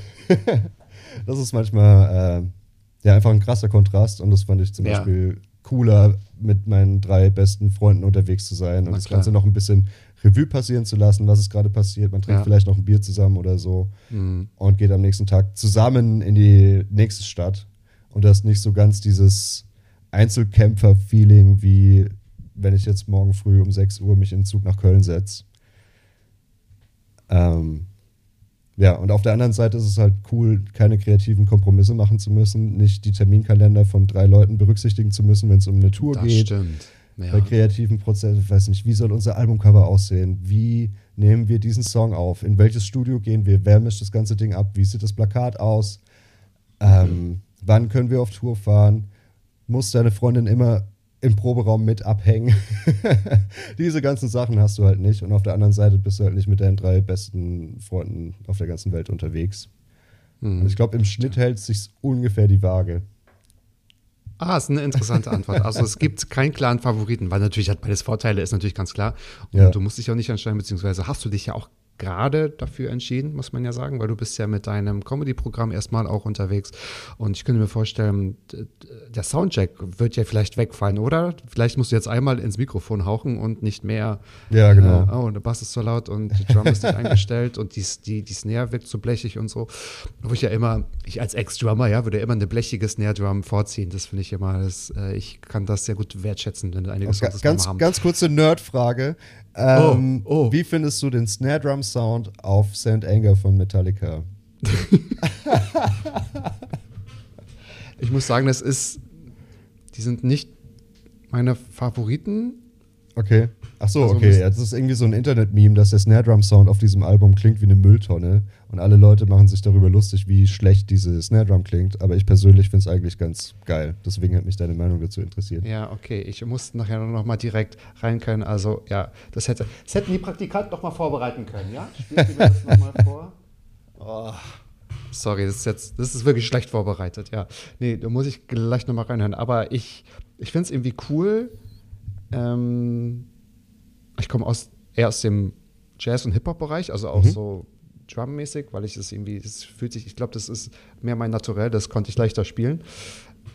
B: das ist manchmal äh, ja einfach ein krasser Kontrast und das fand ich zum ja. Beispiel cooler, mit meinen drei besten Freunden unterwegs zu sein und das Ganze noch ein bisschen Revue passieren zu lassen, was ist gerade passiert. Man trinkt ja. vielleicht noch ein Bier zusammen oder so mhm. und geht am nächsten Tag zusammen in die nächste Stadt. Und das ist nicht so ganz dieses Einzelkämpfer-Feeling, wie wenn ich jetzt morgen früh um 6 Uhr mich in den Zug nach Köln setze. Ähm, ja, und auf der anderen Seite ist es halt cool, keine kreativen Kompromisse machen zu müssen, nicht die Terminkalender von drei Leuten berücksichtigen zu müssen, wenn es um eine Tour
A: das
B: geht.
A: Stimmt. Ja.
B: Bei kreativen Prozessen, ich weiß nicht, wie soll unser Albumcover aussehen? Wie nehmen wir diesen Song auf? In welches Studio gehen wir? Wer mischt das ganze Ding ab? Wie sieht das Plakat aus? Ähm, wann können wir auf Tour fahren? Muss deine Freundin immer im Proberaum mit abhängen. Diese ganzen Sachen hast du halt nicht. Und auf der anderen Seite bist du halt nicht mit deinen drei besten Freunden auf der ganzen Welt unterwegs. Mhm. Und ich glaube, im Schnitt hält sich ungefähr die Waage.
A: Ah, ist eine interessante Antwort. Also es gibt keinen klaren Favoriten, weil natürlich hat beides Vorteile, ist natürlich ganz klar. Und ja. du musst dich auch nicht entscheiden, beziehungsweise hast du dich ja auch gerade dafür entschieden, muss man ja sagen, weil du bist ja mit deinem Comedy-Programm erstmal auch unterwegs. Und ich könnte mir vorstellen, der Soundcheck wird ja vielleicht wegfallen, oder? Vielleicht musst du jetzt einmal ins Mikrofon hauchen und nicht mehr.
B: Ja, genau.
A: Äh, oh, der Bass ist so laut und die Drum ist nicht eingestellt und die, die, die Snare wirkt so blechig und so. Wo ich ja immer, ich als Ex-Drummer, ja, würde immer eine blechige Snare-Drum vorziehen. Das finde ich immer, das, äh, ich kann das sehr gut wertschätzen, wenn einige
B: Songs ganz, haben. Ganz kurze Nerd-Frage. Ähm, oh, oh. Wie findest du den Snare Drum Sound auf St. Anger von Metallica?
A: ich muss sagen, das ist, die sind nicht meine Favoriten.
B: Okay. Ach so,
A: Also
B: okay. das ist irgendwie so ein Internet-Meme, dass der Snare Drum Sound auf diesem Album klingt wie eine Mülltonne. Und alle Leute machen sich darüber lustig, wie schlecht diese Snare Drum klingt. Aber ich persönlich finde es eigentlich ganz geil. Deswegen hat mich deine Meinung dazu interessiert.
A: Ja, okay. Ich muss nachher noch mal direkt rein können. Also, ja, das hätte. Das hätten die Praktikanten noch mal vorbereiten können, ja? Spielst du mir das noch mal vor? Oh, sorry, das ist jetzt, das ist wirklich schlecht vorbereitet, ja. Nee, da muss ich gleich noch mal reinhören. Aber ich, ich finde es irgendwie cool. Ähm, ich komme aus, eher aus dem Jazz- und Hip-Hop-Bereich, also auch so drummäßig, weil ich es irgendwie, es fühlt sich, ich glaube, das ist mehr mein Naturell, das konnte ich leichter spielen.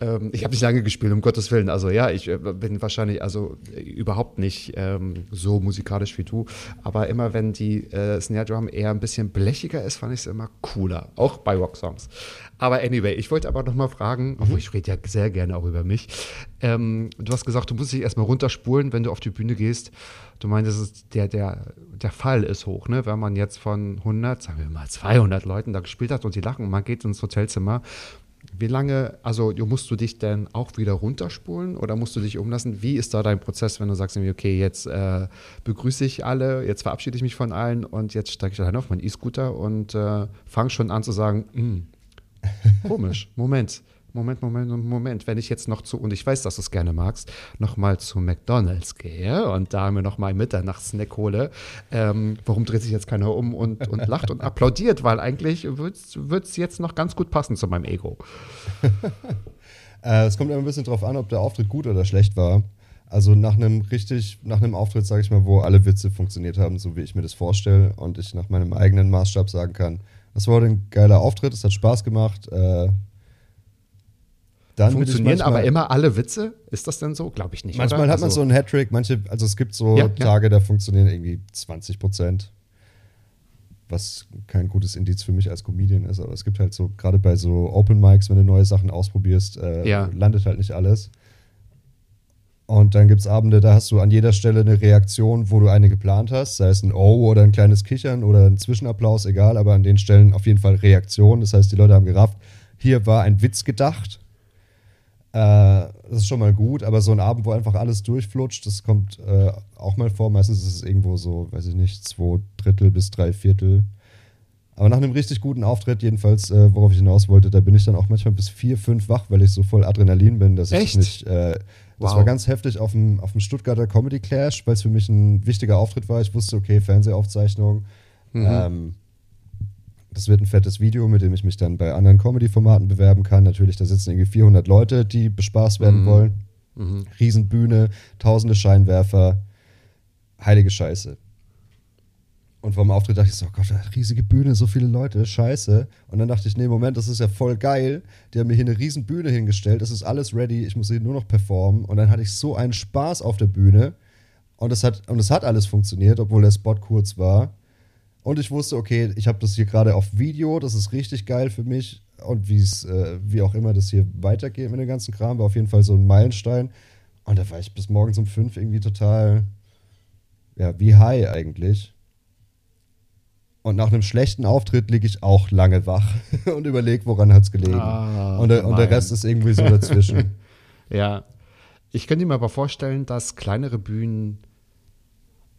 A: Ähm, ich habe nicht lange gespielt, um Gottes Willen. Also ja, ich äh, bin wahrscheinlich also äh, überhaupt nicht ähm, so musikalisch wie du. Aber immer wenn die äh, Snare Drum eher ein bisschen blechiger ist, fand ich es immer cooler. Auch bei Rocksongs. Aber anyway, ich wollte aber noch mal fragen, obwohl ich rede ja sehr gerne auch über mich. Ähm, du hast gesagt, du musst dich erstmal runterspulen, wenn du auf die Bühne gehst. Du meintest, der, der, der Fall ist hoch, ne? Wenn man jetzt von 100, sagen wir mal 200 Leuten da gespielt hat und die lachen und man geht ins Hotelzimmer. Wie lange, also musst du dich denn auch wieder runterspulen oder musst du dich umlassen? Wie ist da dein Prozess, wenn du sagst, okay, jetzt äh, begrüße ich alle, jetzt verabschiede ich mich von allen und jetzt steige ich allein auf meinen E-Scooter und äh, fange schon an zu sagen, "Hm, komisch, Moment, Moment, Moment, Moment, wenn ich jetzt noch zu, und ich weiß, dass du es gerne magst, nochmal zu McDonalds gehe und da mir nochmal einen Mitternachtssnack hole, ähm, warum dreht sich jetzt keiner um und, und lacht und applaudiert? Weil eigentlich wird es jetzt noch ganz gut passen zu meinem Ego.
B: Äh, es kommt immer ein bisschen drauf an, ob der Auftritt gut oder schlecht war. Also nach einem richtig, nach einem Auftritt, sage ich mal, wo alle Witze funktioniert haben, so wie ich mir das vorstelle, und ich nach meinem eigenen Maßstab sagen kann, das war heute ein geiler Auftritt, es hat Spaß gemacht. Äh, dann
A: Funktionieren aber immer alle Witze? Ist das denn so? Glaube ich nicht.
B: Manchmal
A: oder?
B: hat man
A: Also-
B: so einen Hattrick, manche, also es gibt so
A: Ja.
B: Tage, da funktionieren irgendwie 20 Prozent. Was kein gutes Indiz für mich als Comedian ist, aber es gibt halt so, gerade bei so Open Mics, wenn du neue Sachen ausprobierst, äh, landet halt nicht alles. Und dann gibt es Abende, da hast du an jeder Stelle eine Reaktion, wo du eine geplant hast, sei es ein Oh oder ein kleines Kichern oder ein Zwischenapplaus, egal, aber an den Stellen auf jeden Fall Reaktion. Das heißt, die Leute haben gerafft, hier war ein Witz gedacht. Äh, das ist schon mal gut, aber so ein Abend, wo einfach alles durchflutscht, das kommt äh, auch mal vor. Meistens ist es irgendwo so, weiß ich nicht, zwei Drittel bis drei Viertel. Aber nach einem richtig guten Auftritt, jedenfalls, äh, worauf ich hinaus wollte, da bin ich dann auch manchmal bis vier, fünf wach, weil ich so voll Adrenalin bin, dass ich
A: Echt?
B: das nicht. Äh, das
A: Wow.
B: war ganz heftig auf dem, auf dem Stuttgarter Comedy Clash, weil es für mich ein wichtiger Auftritt war. Ich wusste, okay, Fernsehaufzeichnung. Ähm, das wird ein fettes Video, mit dem ich mich dann bei anderen Comedy-Formaten bewerben kann. Natürlich, da sitzen irgendwie 400 Leute, die bespaßt werden wollen. Riesenbühne, tausende Scheinwerfer. Heilige Scheiße. Und vor dem Auftritt dachte ich so, oh Gott, riesige Bühne, so viele Leute, scheiße. Und dann dachte ich, nee, Moment, das ist ja voll geil. Die haben mir hier eine riesen Bühne hingestellt, es ist alles ready, ich muss hier nur noch performen. Und dann hatte ich so einen Spaß auf der Bühne. Und es hat, und es hat alles funktioniert, obwohl der Spot kurz war. Und ich wusste, okay, ich habe das hier gerade auf Video, das ist richtig geil für mich. Und wie es, äh, wie auch immer das hier weitergeht mit dem ganzen Kram, war auf jeden Fall so ein Meilenstein. Und da war ich bis morgens um fünf irgendwie total, ja, wie high eigentlich. Und nach einem schlechten Auftritt liege ich auch lange wach und überlege, woran hat es gelegen.
A: Ah,
B: und, der, und der. Rest ist irgendwie so dazwischen.
A: Ja. Ich könnte mir aber vorstellen, dass kleinere Bühnen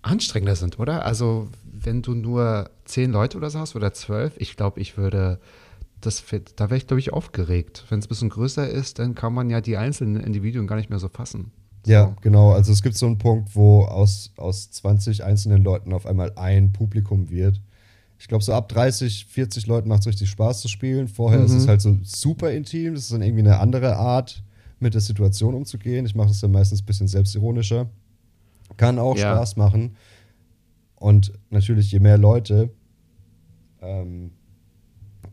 A: anstrengender sind, oder? Also, wenn du nur zehn Leute oder so hast oder zwölf, ich glaube, ich würde. Das, da wäre ich, glaube ich, aufgeregt. Wenn es ein bisschen größer ist, dann kann man ja die einzelnen Individuen gar nicht mehr so fassen.
B: Ja, genau. Also es gibt so einen Punkt, wo aus, aus 20 einzelnen Leuten auf einmal ein Publikum wird. Ich glaube, so ab 30, 40 Leuten macht es richtig Spaß zu spielen. Vorher ist es halt so super intim. Das ist dann irgendwie eine andere Art, mit der Situation umzugehen. Ich mache das dann meistens ein bisschen selbstironischer. Kann auch
A: Ja.
B: Spaß machen. Und natürlich, je mehr Leute, ähm,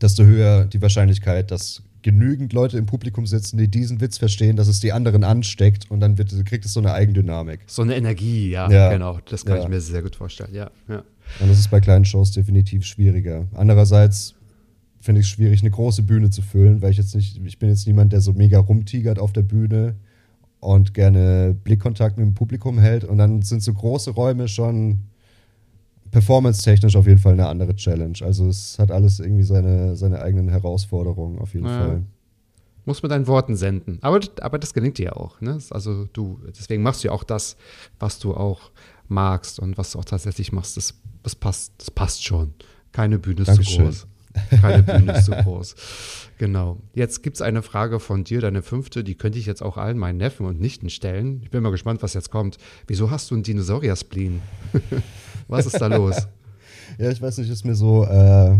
B: desto höher die Wahrscheinlichkeit, dass genügend Leute im Publikum sitzen, die diesen Witz verstehen, dass es die anderen ansteckt und dann wird, kriegt es so eine Eigendynamik.
A: So eine Energie, ja,
B: Ja.
A: genau. Das kann
B: Ja.
A: ich mir sehr gut vorstellen, ja. ja.
B: Und das ist bei kleinen Shows definitiv schwieriger. Andererseits finde ich es schwierig, eine große Bühne zu füllen, weil ich jetzt nicht, ich bin jetzt niemand, der so mega rumtigert auf der Bühne und gerne Blickkontakt mit dem Publikum hält. Und dann sind so große Räume schon performance-technisch auf jeden Fall eine andere Challenge. Also es hat alles irgendwie seine, seine eigenen Herausforderungen auf jeden
A: Ja.
B: Fall.
A: Muss mit deinen Worten senden. Aber, aber das gelingt dir ja auch. Ne? Also du, deswegen machst du ja auch das, was du auch magst und was du auch tatsächlich machst, das, das, passt, das passt schon. Keine Bühne ist
B: Dankeschön.
A: zu groß. Keine Bühne ist zu groß. Genau. Jetzt gibt es eine Frage von dir, deine fünfte, die könnte ich jetzt auch allen meinen Neffen und Nichten stellen. Ich bin mal gespannt, was jetzt kommt. Wieso hast du einen Dinosaurier-Spleen? was ist da los?
B: Ja, ich weiß nicht, ist mir so, äh,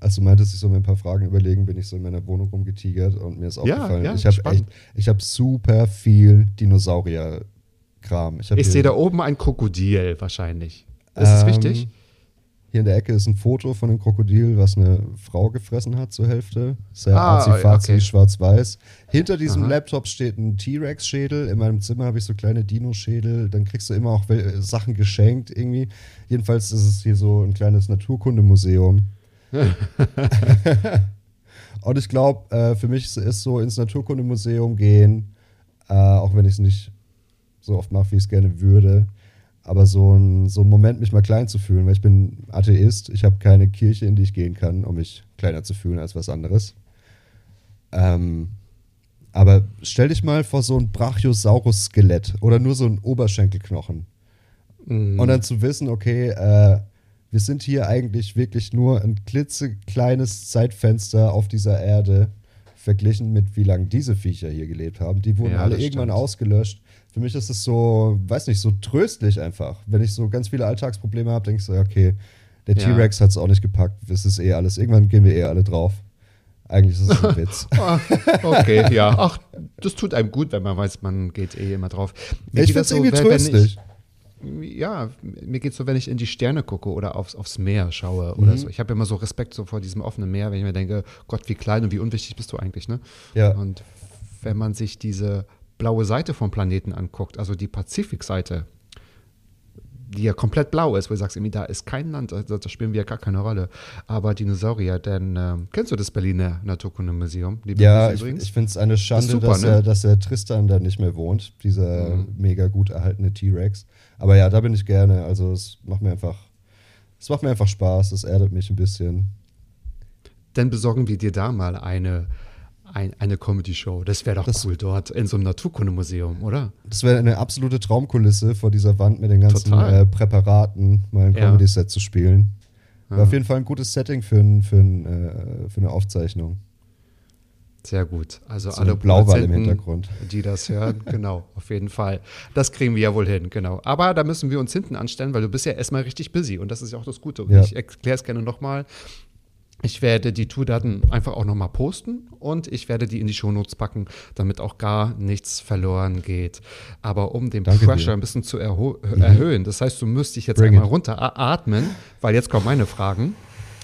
B: als du meintest, ich soll mir ein paar Fragen überlegen, bin ich so in meiner Wohnung rumgetigert und mir ist
A: Ja,
B: aufgefallen,
A: ja,
B: ich habe echt, ich habe super viel Dinosaurier-Kram. Ich,
A: Ich sehe da oben ein Krokodil wahrscheinlich. Ist es
B: Ähm,
A: richtig?
B: Hier in der Ecke ist ein Foto von einem Krokodil, was eine Frau gefressen hat zur Hälfte. Sehr
A: Ah,
B: arzi-fazi,
A: okay.
B: schwarz-weiß. Hinter diesem
A: Aha.
B: Laptop steht ein T-Rex-Schädel. In meinem Zimmer habe ich so kleine Dino-Schädel. Dann kriegst du immer auch wel- Sachen geschenkt irgendwie. Jedenfalls ist es hier so ein kleines Naturkundemuseum. Und ich glaube, äh, für mich ist so ins Naturkundemuseum gehen, äh, auch wenn ich es nicht so oft mache, wie ich es gerne würde, aber so ein, so ein Moment, mich mal klein zu fühlen, weil ich bin Atheist, ich habe keine Kirche, in die ich gehen kann, um mich kleiner zu fühlen als was anderes. Ähm, aber stell dich mal vor so ein Brachiosaurus-Skelett oder nur so ein Oberschenkelknochen.
A: Mhm.
B: Und dann zu wissen, okay, äh, wir sind hier eigentlich wirklich nur ein klitzekleines Zeitfenster auf dieser Erde, verglichen mit wie lange diese Viecher hier gelebt haben. Die wurden
A: Ja,
B: alle irgendwann
A: stimmt.
B: ausgelöscht. Für mich ist es so, weiß nicht, so tröstlich einfach. Wenn ich so ganz viele Alltagsprobleme habe, denke ich so, okay, der
A: Ja.
B: T-Rex hat es auch nicht gepackt. Das ist eh alles. Irgendwann gehen wir eh alle drauf. Eigentlich ist es ein Witz.
A: Ah, okay, ja. Ach, das tut einem gut, wenn man weiß, man geht eh immer drauf. Mir
B: ich finde es irgendwie
A: wenn- wenn
B: tröstlich.
A: Ja, mir geht es so, wenn ich in die Sterne gucke oder aufs, aufs Meer schaue oder
B: Mhm.
A: so. Ich habe immer so Respekt so vor diesem offenen Meer, wenn ich mir denke, Gott, wie klein und wie unwichtig bist du eigentlich, ne?
B: Ja.
A: Und wenn man sich diese blaue Seite vom Planeten anguckt, also die Pazifikseite, die ja komplett blau ist, wo du sagst, irgendwie, da ist kein Land, da, da spielen wir gar keine Rolle. Aber Dinosaurier, denn ähm, kennst du das Berliner Naturkundemuseum?
B: Ja, ich, ich finde es eine Schande,
A: super,
B: dass,
A: ne?
B: er, dass der Tristan da nicht mehr wohnt, dieser
A: Mhm.
B: mega gut erhaltene T-Rex. Aber ja, da bin ich gerne. Also es macht mir einfach, es macht mir einfach Spaß, es erdet mich ein bisschen.
A: Dann besorgen wir dir da mal eine, ein, eine Comedy-Show. Das wäre doch
B: Das-
A: cool dort in so einem Naturkundemuseum, oder?
B: Das wäre eine absolute Traumkulisse vor dieser Wand mit den ganzen äh, Präparaten, mal ein
A: Ja.
B: Comedy-Set zu spielen.
A: Ja.
B: auf jeden Fall ein gutes Setting für, ein, für, ein, äh, für eine Aufzeichnung.
A: Sehr gut. Also
B: So
A: alle
B: eine Blauwal im Hintergrund.
A: die das hören, genau, auf jeden Fall. Das kriegen wir ja wohl hin, genau. Aber da müssen wir uns hinten anstellen, weil du bist ja erstmal richtig busy und das ist ja auch das Gute. Und
B: Ja.
A: ich erkläre es gerne nochmal. Ich werde die Tourdaten einfach auch nochmal posten und ich werde die in die Shownotes packen, damit auch gar nichts verloren geht. Aber um den
B: Danke
A: Pressure
B: dir.
A: ein bisschen zu erho- erhöhen, das heißt, du müsst dich jetzt
B: Bring
A: einmal
B: it.
A: runteratmen, weil jetzt kommen meine Fragen.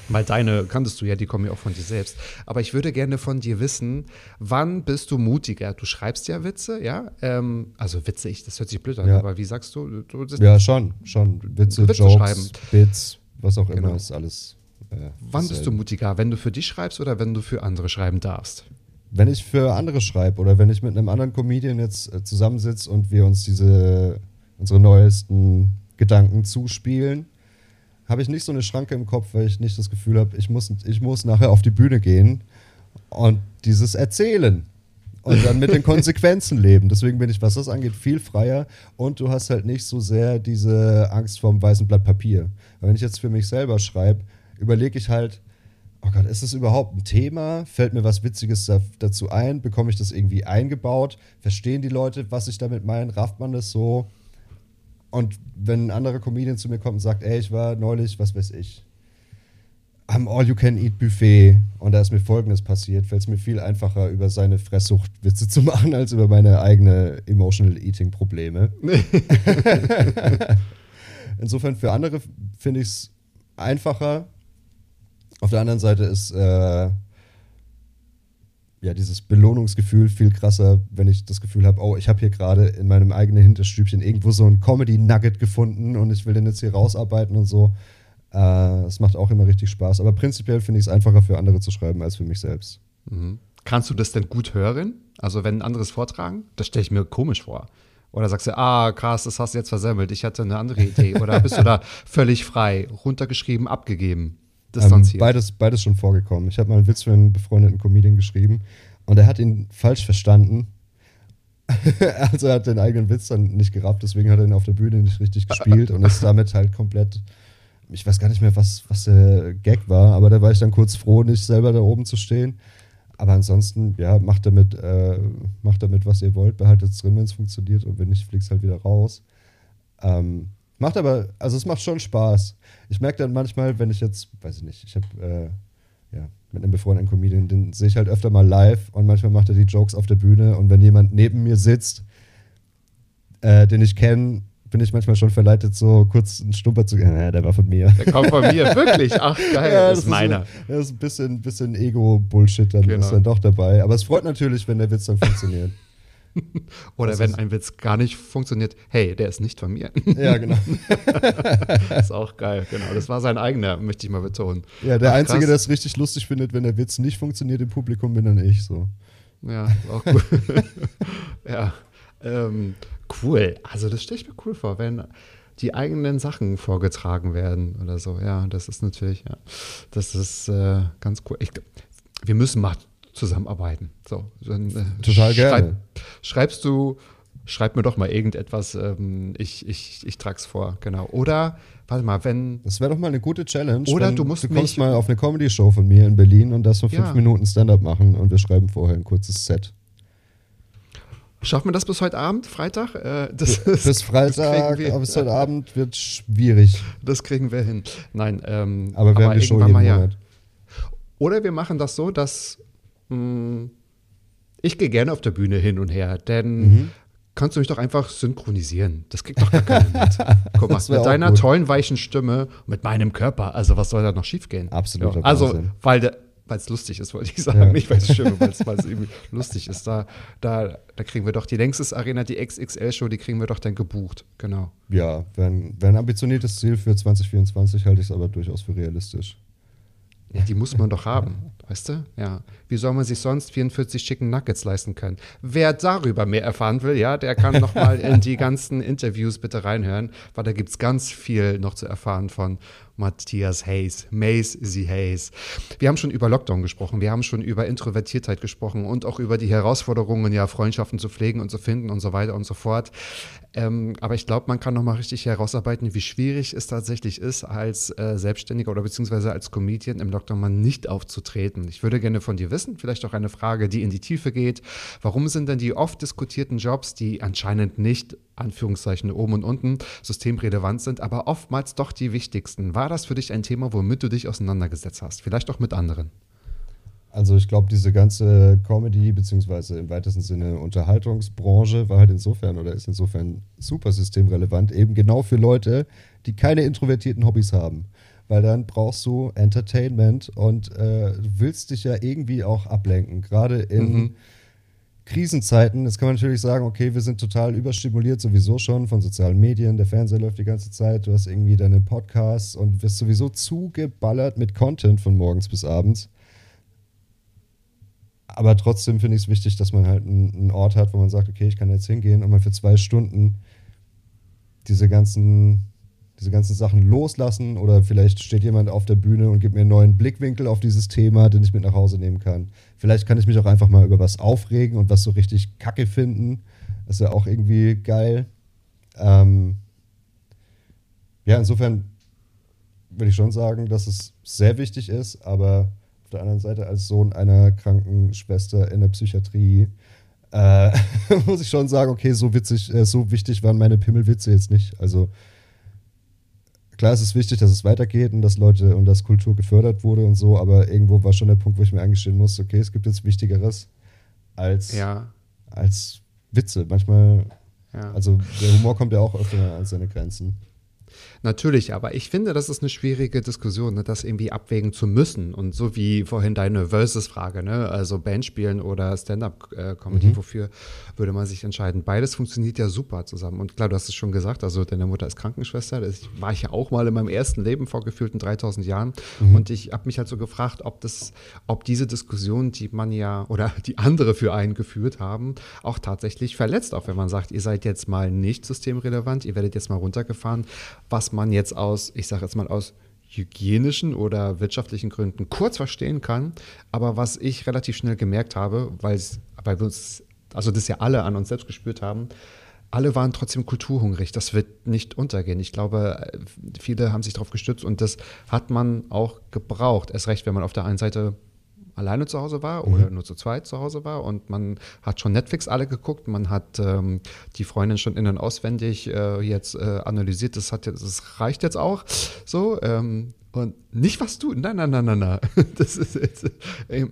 A: Weil deine kanntest du ja, die kommen ja auch von dir selbst. Aber ich würde gerne von dir wissen, wann bist du mutiger? Du schreibst ja Witze, ja? Ähm, also Witze, ich, das hört sich blöd an,
B: Ja.
A: aber wie sagst du? du
B: Ja, schon, schon. Witze,
A: Witze
B: Jokes,
A: schreiben.
B: Bits, was auch
A: Genau.
B: immer, ist alles. Äh,
A: Wann bist du mutiger? Wenn du für dich schreibst oder wenn du für andere schreiben darfst?
B: Wenn ich für andere schreibe oder wenn ich mit einem anderen Comedian jetzt äh, zusammensitze und wir uns diese unsere neuesten Gedanken zuspielen, habe ich nicht so eine Schranke im Kopf, weil ich nicht das Gefühl habe, ich muss, ich muss nachher auf die Bühne gehen und dieses erzählen und dann mit den Konsequenzen leben. Deswegen bin ich, was das angeht, viel freier und du hast halt nicht so sehr diese Angst vorm weißen Blatt Papier. Weil wenn ich jetzt für mich selber schreibe, überlege ich halt, oh Gott, ist das überhaupt ein Thema? Fällt mir was Witziges da, dazu ein? Bekomme ich das irgendwie eingebaut? Verstehen die Leute, was ich damit meine? Rafft man das so? Und wenn ein anderer Comedian zu mir kommt und sagt, ey, ich war neulich, was weiß ich, am All-You-Can-Eat-Buffet und da ist mir Folgendes passiert, fällt es mir viel einfacher, über seine Fresssucht Witze zu machen, als über meine eigene Emotional Eating-Probleme. Insofern für andere finde ich es einfacher. Auf der anderen Seite ist äh, ja dieses Belohnungsgefühl viel krasser, wenn ich das Gefühl habe, oh, ich habe hier gerade in meinem eigenen Hinterstübchen irgendwo so ein Comedy-Nugget gefunden und ich will den jetzt hier rausarbeiten und so. Äh, Es macht auch immer richtig Spaß. Aber prinzipiell finde ich es einfacher für andere zu schreiben als für mich selbst.
A: Mhm. Kannst du das denn gut hören? Also wenn ein anderes vortragen? Das stelle ich mir komisch vor. Oder sagst du, ah, krass, das hast du jetzt versemmelt, ich hatte eine andere Idee. Oder bist du da völlig frei, runtergeschrieben, abgegeben,
B: Ähm,
A: distanziert?
B: beides, beides schon vorgekommen. Ich habe mal einen Witz für einen befreundeten Comedian geschrieben und er hat ihn falsch verstanden. also er hat den eigenen Witz dann nicht gerafft, deswegen hat er ihn auf der Bühne nicht richtig gespielt und ist damit halt komplett. Ich weiß gar nicht mehr, was, was der Gag war, aber da war ich dann kurz froh, nicht selber da oben zu stehen. Aber ansonsten, ja, macht damit, äh, macht damit, was ihr wollt, behaltet es drin, wenn es funktioniert und wenn nicht, fliegt es halt wieder raus. Ähm, macht aber, also es macht schon Spaß. Ich merke dann manchmal, wenn ich jetzt, weiß ich nicht, ich habe äh, ja, mit einem befreundeten Comedian, den sehe ich halt öfter mal live und manchmal macht er die Jokes auf der Bühne und wenn jemand neben mir sitzt, äh, den ich kenne, bin ich manchmal schon verleitet, so kurz einen Stumper zu gehen. Ja, der war von mir.
A: Der kommt von mir, wirklich. Ach, geil,
B: Ja,
A: das ist meiner.
B: Das ist ein bisschen, bisschen Ego-Bullshit, dann
A: Genau.
B: ist dann doch dabei. Aber es freut natürlich, wenn der Witz dann funktioniert.
A: Oder
B: Das
A: wenn ein Witz gar nicht funktioniert, hey, der ist nicht von mir.
B: ja, genau.
A: ist auch geil, genau. Das war sein eigener, möchte ich mal betonen.
B: Ja, der
A: Ach,
B: Einzige,
A: krass.
B: der es richtig lustig findet, wenn der Witz nicht funktioniert im Publikum, bin dann ich so.
A: Ja, auch cool. ja, ähm, cool. Also das stelle ich mir cool vor, wenn die eigenen Sachen vorgetragen werden oder so. Ja, das ist natürlich, ja, das ist äh, ganz cool. Ich, wir müssen mal zusammenarbeiten. So, dann, äh,
B: Total gerne.
A: schreibst du, schreib mir doch mal irgendetwas. Ähm, ich ich, ich trage es vor, genau. Oder, warte mal, wenn
B: Das wäre doch mal eine gute Challenge.
A: Oder du musst
B: du kommst
A: mich-
B: mal auf eine Comedy-Show von mir in Berlin und das
A: Ja.
B: fünf Minuten Stand-up machen und wir schreiben vorher ein kurzes Set.
A: Schaffen wir das bis heute Abend, Freitag? Äh, das,
B: Bis
A: das
B: Freitag,
A: wir-
B: aber bis heute Abend wird schwierig.
A: Das kriegen wir hin. Nein, ähm,
B: Aber wir haben die Show jeden
A: mal,
B: Monat.
A: Oder wir machen das so, dass mh, ich gehe gerne auf der Bühne hin und her, denn
B: Mhm.
A: kannst du mich doch einfach synchronisieren. Das kriegt doch gar keiner mit. Guck mal, mit deiner
B: gut.
A: tollen, weichen Stimme, mit meinem Körper. Also was soll da noch schiefgehen?
B: Absoluter
A: Ja, Also,
B: Wahnsinn.
A: weil weil es lustig ist, wollte ich sagen.
B: Ja.
A: Nicht, weil es schön weil es weil es irgendwie lustig ist. Da, da, da kriegen wir doch die längstes Arena, die XXL-Show, die kriegen wir doch dann gebucht. Genau.
B: Ja, ein, wär ein ambitioniertes Ziel für 2024, halte ich es aber durchaus für realistisch.
A: Ja, die muss man doch haben, weißt du? Ja. Wie soll man sich sonst 44 Chicken Nuggets leisten können? Wer darüber mehr erfahren will, ja, der kann noch mal in die ganzen Interviews bitte reinhören, weil da gibt es ganz viel noch zu erfahren von Matthias Hayes, Mace Z. Hayes. Wir haben schon über Lockdown gesprochen, wir haben schon über Introvertiertheit gesprochen und auch über die Herausforderungen, ja, Freundschaften zu pflegen und zu finden und so weiter und so fort. Ähm, aber ich glaube, man kann noch mal richtig herausarbeiten, wie schwierig es tatsächlich ist, als äh, Selbstständiger oder beziehungsweise als Comedian im Lockdown mal nicht aufzutreten. Ich würde gerne von dir wissen, vielleicht auch eine Frage, die in die Tiefe geht. Warum sind denn die oft diskutierten Jobs, die anscheinend nicht, Anführungszeichen oben und unten, systemrelevant sind, aber oftmals doch die wichtigsten? War das für dich ein Thema, womit du dich auseinandergesetzt hast? Vielleicht auch mit anderen?
B: Also ich glaube, diese ganze Comedy, beziehungsweise im weitesten Sinne Unterhaltungsbranche war halt insofern oder ist insofern super systemrelevant, eben genau für Leute, die keine introvertierten Hobbys haben. Weil dann brauchst du Entertainment und äh, du willst dich ja irgendwie auch ablenken. Gerade in Krisenzeiten, jetzt kann man natürlich sagen, okay, wir sind total überstimuliert sowieso schon von sozialen Medien, der Fernseher läuft die ganze Zeit, du hast irgendwie deine Podcasts und wirst sowieso zugeballert mit Content von morgens bis abends. Aber trotzdem finde ich es wichtig, dass man halt einen Ort hat, wo man sagt, okay, ich kann jetzt hingehen und mal für zwei Stunden diese ganzen, diese ganzen Sachen loslassen oder vielleicht steht jemand auf der Bühne und gibt mir einen neuen Blickwinkel auf dieses Thema, den ich mit nach Hause nehmen kann. Vielleicht kann ich mich auch einfach mal über was aufregen und was so richtig kacke finden. Das ist ja auch irgendwie geil. Ähm ja, insofern würde ich schon sagen, dass es sehr wichtig ist, aber auf der anderen Seite als Sohn einer kranken Schwester in der Psychiatrie äh, muss ich schon sagen, okay, so witzig, äh, so wichtig waren meine Pimmelwitze jetzt nicht. Also klar, es ist wichtig, dass es weitergeht und dass Leute und dass Kultur gefördert wurde und so, aber irgendwo war schon der Punkt, wo ich mir eingestehen musste, okay, es gibt jetzt Wichtigeres als,
A: Ja,
B: als Witze. Manchmal,
A: ja.
B: also der Humor kommt ja auch öfter an seine Grenzen.
A: Natürlich, aber ich finde, das ist eine schwierige Diskussion, ne, das irgendwie abwägen zu müssen. Und so wie vorhin deine Versus-Frage, ne, also Band spielen oder Stand-up-Comedy, wofür würde man sich entscheiden? Beides funktioniert ja super zusammen. Und klar, du hast es schon gesagt, also deine Mutter ist Krankenschwester, das war ich ja auch mal in meinem ersten Leben vor gefühlten 3000 Jahren. Und ich habe mich halt so gefragt, ob das, ob diese Diskussion, die man ja oder die andere für einen geführt haben, auch tatsächlich verletzt, auch wenn man sagt, ihr seid jetzt mal nicht systemrelevant, ihr werdet jetzt mal runtergefahren, was man jetzt aus, ich sage jetzt mal aus hygienischen oder wirtschaftlichen Gründen kurz verstehen kann, aber was ich relativ schnell gemerkt habe, weil wir uns also das ja alle an uns selbst gespürt haben, alle waren trotzdem kulturhungrig. Das wird nicht untergehen. Ich glaube, äh, viele haben sich darauf gestützt und das hat man auch gebraucht. Erst recht, wenn man auf der einen Seite alleine zu Hause war oder nur zu zweit zu Hause war und man hat schon Netflix alle geguckt, man hat ähm, die Freundin schon in- und auswendig äh, jetzt äh, analysiert, das, hat jetzt, das reicht jetzt auch so. Ähm, und nicht was du, nein, nein, nein, nein, nein. Das ist jetzt, ähm,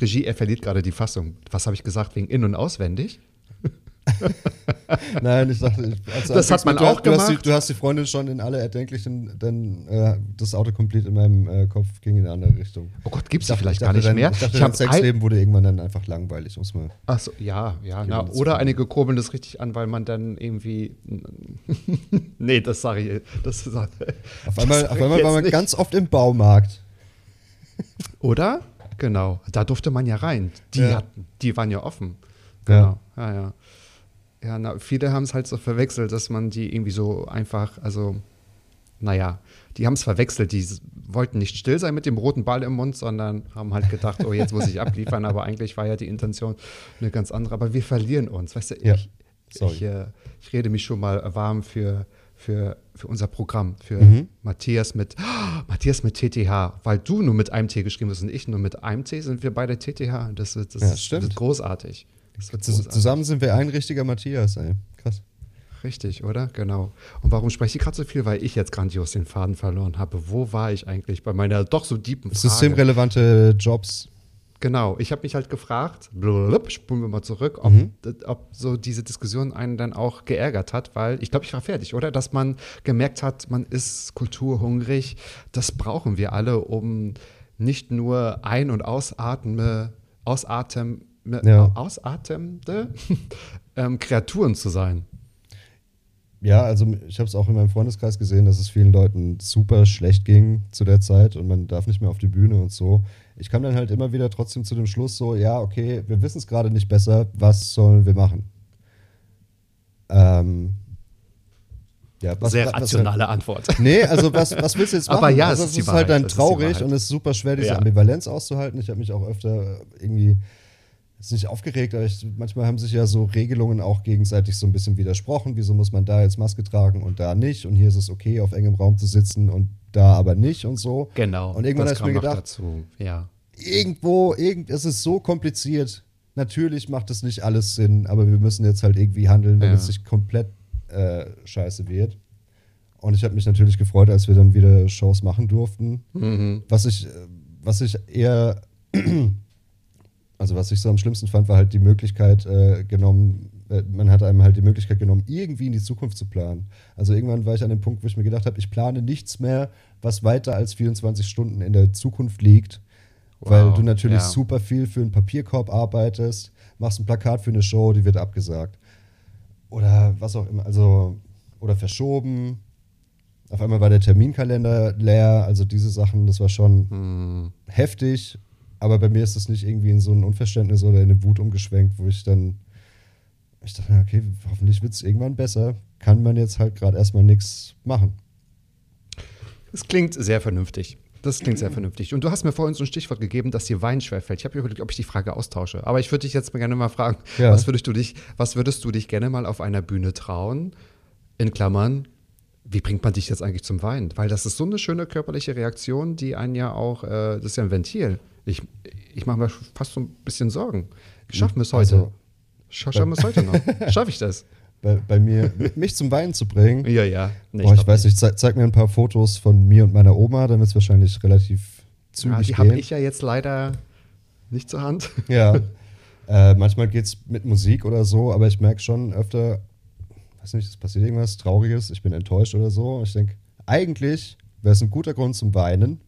A: Regie, er verliert gerade die Fassung. Was habe ich gesagt wegen in- und auswendig?
B: Nein, ich dachte, ich, als du
A: Das hat man
B: du,
A: auch
B: du hast, die,
A: gemacht.
B: du hast die Freundin schon in alle erdenklichen, denn äh, das Autocomplete in meinem äh, Kopf ging in eine andere Richtung.
A: Oh Gott, gibt es
B: Ich
A: die vielleicht
B: ich
A: gar nicht
B: dein,
A: mehr?
B: Ich dachte,
A: Ich
B: dein Sexleben wurde irgendwann dann einfach langweilig, muss man.
A: Achso, ja, ja. Na, oder einige kurbeln das richtig an, weil man dann irgendwie. nee, das sage ich. Das, das
B: Auf einmal, auf einmal war man
A: nicht.
B: ganz oft im Baumarkt.
A: Oder? Genau. Da durfte man ja rein. Die,
B: Ja.
A: hatten, die waren ja offen. Genau. Ja, ja. Ja, na, viele haben es halt so verwechselt, dass man die irgendwie so einfach, also, naja, die haben es verwechselt. Die wollten nicht still sein mit dem roten Ball im Mund, sondern haben halt gedacht, oh, jetzt muss ich abliefern. Aber eigentlich war ja die Intention eine ganz andere. Aber wir verlieren uns. Weißt du,
B: Ja.
A: ich, ich, äh, ich rede mich schon mal warm für, für, für unser Programm, für
B: Mhm.
A: Matthias mit Matthias mit TTH, weil du nur mit einem T geschrieben hast und ich nur mit einem T, sind wir beide TTH. Das, das,
B: Ja,
A: ist-
B: stimmt.
A: großartig.
B: Zusammen sind wir ein richtiger Matthias, ey. Krass.
A: Richtig, oder? Genau. Und warum spreche ich gerade so viel? Weil ich jetzt grandios den Faden verloren habe. Wo war ich eigentlich bei meiner doch so deepen Frage?
B: Systemrelevante Jobs.
A: Genau, ich habe mich halt gefragt, blub, spulen wir mal zurück, ob,
B: Mhm.
A: ob so diese Diskussion einen dann auch geärgert hat, weil ich glaube, ich war fertig, oder? Dass man gemerkt hat, man ist kulturhungrig. Das brauchen wir alle, um nicht nur ein- und ausatme, ausatem,
B: Ja.
A: ausatemende ähm, Kreaturen zu sein.
B: Ja, also ich habe es auch in meinem Freundeskreis gesehen, dass es vielen Leuten super schlecht ging zu der Zeit und man darf nicht mehr auf die Bühne und so. Ich kam dann halt immer wieder trotzdem zu dem Schluss so, ja, okay, wir wissen es gerade nicht besser, was sollen wir machen? Ähm, ja, was,
A: Sehr
B: was- was-
A: rationale Antwort.
B: Nee, also was, was willst du jetzt machen?
A: Aber ja,
B: also
A: es ist
B: ist halt dann
A: ist
B: traurig
A: Wahrheit.
B: und es ist super schwer, diese
A: Ja.
B: Ambivalenz auszuhalten. Ich habe mich auch öfter irgendwie, ist nicht aufgeregt, aber ich, manchmal haben sich ja so Regelungen auch gegenseitig so ein bisschen widersprochen. Wieso muss man da jetzt Maske tragen und da nicht? Und hier ist es okay, auf engem Raum zu sitzen und da aber nicht und so.
A: Genau.
B: Und irgendwann habe ich mir gedacht,
A: dazu. Ja.
B: irgendwo, irgend, es ist so kompliziert. Natürlich macht es nicht alles Sinn, aber wir müssen jetzt halt irgendwie handeln, wenn
A: Ja.
B: es nicht komplett äh, scheiße wird. Und ich habe mich natürlich gefreut, als wir dann wieder Shows machen durften.
A: Mhm.
B: Was ich, äh, was ich eher, also was ich so am schlimmsten fand, war halt die Möglichkeit äh, genommen, äh, man hat einem halt die Möglichkeit genommen, irgendwie in die Zukunft zu planen. Also irgendwann war ich an dem Punkt, wo ich mir gedacht habe, ich plane nichts mehr, was weiter als 24 Stunden in der Zukunft liegt, weil
A: Wow,
B: du natürlich
A: ja.
B: super viel für einen Papierkorb arbeitest, machst ein Plakat für eine Show, die wird abgesagt. Oder was auch immer, also, oder verschoben. Auf einmal war der Terminkalender leer, also diese Sachen, das war schon
A: Hm.
B: heftig, aber bei mir ist das nicht irgendwie in so ein Unverständnis oder in eine Wut umgeschwenkt, wo ich dann, ich dachte, okay, hoffentlich wird es irgendwann besser, kann man jetzt halt gerade erstmal nichts machen.
A: Das klingt sehr vernünftig. Das klingt sehr vernünftig. Und du hast mir vorhin so ein Stichwort gegeben, dass dir Wein schwerfällt. Ich habe überlegt, ob ich die Frage austausche. Aber ich würde dich jetzt mal gerne mal fragen,
B: Ja.
A: was, würdest du dich, was würdest du dich gerne mal auf einer Bühne trauen? In Klammern, wie bringt man dich jetzt eigentlich zum Weinen? Weil das ist so eine schöne körperliche Reaktion, die einen ja auch, äh, das ist ja ein Ventil. Ich, ich mache mir fast so ein bisschen Sorgen. Schaffen wir es heute?
B: Also-
A: Scha- Schaffen wir es heute noch? Schaffe ich das?
B: Bei, bei mir, mich zum Weinen zu bringen,
A: Ja, ja. Nee,
B: Boah, ich weiß nicht, zeig, zeig mir ein paar Fotos von mir und meiner Oma, dann wird es wahrscheinlich relativ zügig
A: Ja, die habe ich ja jetzt leider nicht zur Hand.
B: Ja. äh, manchmal geht es mit Musik oder so, aber ich merke schon öfter, weiß nicht, es passiert irgendwas Trauriges, ich bin enttäuscht oder so. Ich denke, eigentlich wäre es ein guter Grund zum Weinen,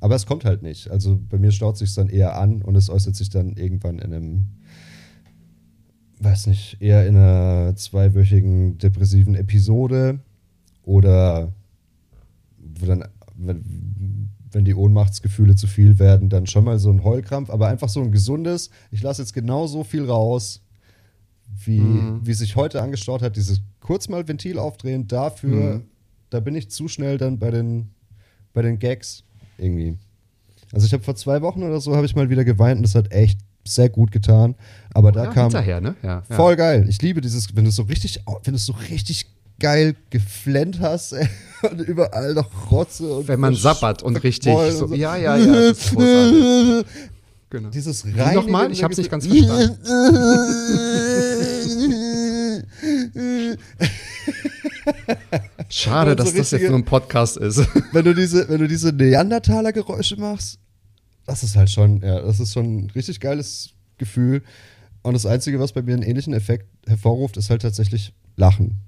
B: aber es kommt halt nicht. Also bei mir staut sich dann eher an und es äußert sich dann irgendwann in einem, weiß nicht, eher in einer zweiwöchigen depressiven Episode oder wo dann, wenn, wenn die Ohnmachtsgefühle zu viel werden, dann schon mal so ein Heulkrampf, aber einfach so ein gesundes, ich lasse jetzt genau so viel raus, wie, wie sich heute angestaut hat, dieses kurz mal Ventil aufdrehen, dafür, da bin ich zu schnell dann bei den, bei den Gags irgendwie. Also ich habe vor zwei Wochen oder so, habe ich mal wieder geweint und das hat echt sehr gut getan. Aber da
A: ja,
B: kam
A: hinterher, ne? Ja, ja.
B: voll geil. Ich liebe dieses, wenn du so richtig, wenn du so richtig geil geflennt hast ey, und überall noch Rotze und
A: Wenn man sappert und richtig
B: und so.
A: ja, ja, ja. Genau.
B: Dieses rein.
A: nochmal? Ich hab's nicht ganz verstanden. Schade, dass das jetzt
B: richtige-
A: nur ein Podcast ist.
B: wenn du diese, wenn du diese Neandertaler-Geräusche machst, das ist halt schon, ja, das ist schon ein richtig geiles Gefühl. Und das Einzige, was bei mir einen ähnlichen Effekt hervorruft, ist halt tatsächlich Lachen.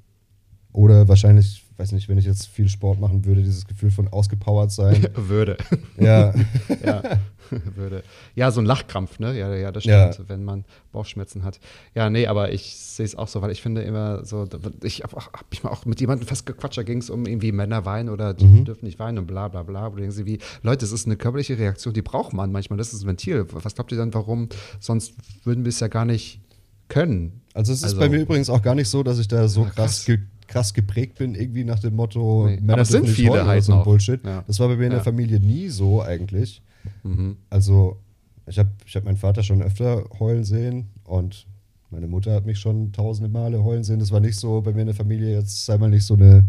B: Oder wahrscheinlich, weiß nicht, wenn ich jetzt viel Sport machen würde, dieses Gefühl von ausgepowert sein.
A: Würde.
B: ja,
A: ja, würde. Ja, so ein Lachkrampf, ne? Ja, ja, das
B: Ja.
A: stimmt, wenn man Bauchschmerzen hat. Ja, nee, aber ich sehe es auch so, weil ich finde immer so, ich habe hab mich mal auch mit jemandem festgequatscht, da ging es um irgendwie Männer weinen oder die
B: Mhm.
A: dürfen nicht weinen und bla bla bla. Wo du denkst, wie, Leute, das ist eine körperliche Reaktion, die braucht man manchmal, das ist ein Ventil. Was glaubt ihr dann, warum? Sonst würden wir es ja gar nicht können.
B: also es ist
A: Also-
B: bei mir übrigens auch gar nicht so, dass ich da so
A: Ja,
B: krass,
A: krass.
B: Krass geprägt bin, irgendwie nach dem Motto,
A: Nee,
B: Männer
A: aber sind viele halt
B: so. Bullshit.
A: Ja.
B: Das war bei mir in der Familie nie so eigentlich.
A: Mhm.
B: Also, ich habe ich hab meinen Vater schon öfter heulen sehen und meine Mutter hat mich schon tausende Male heulen sehen. Das war nicht so bei mir in der Familie, jetzt sei mal nicht so eine,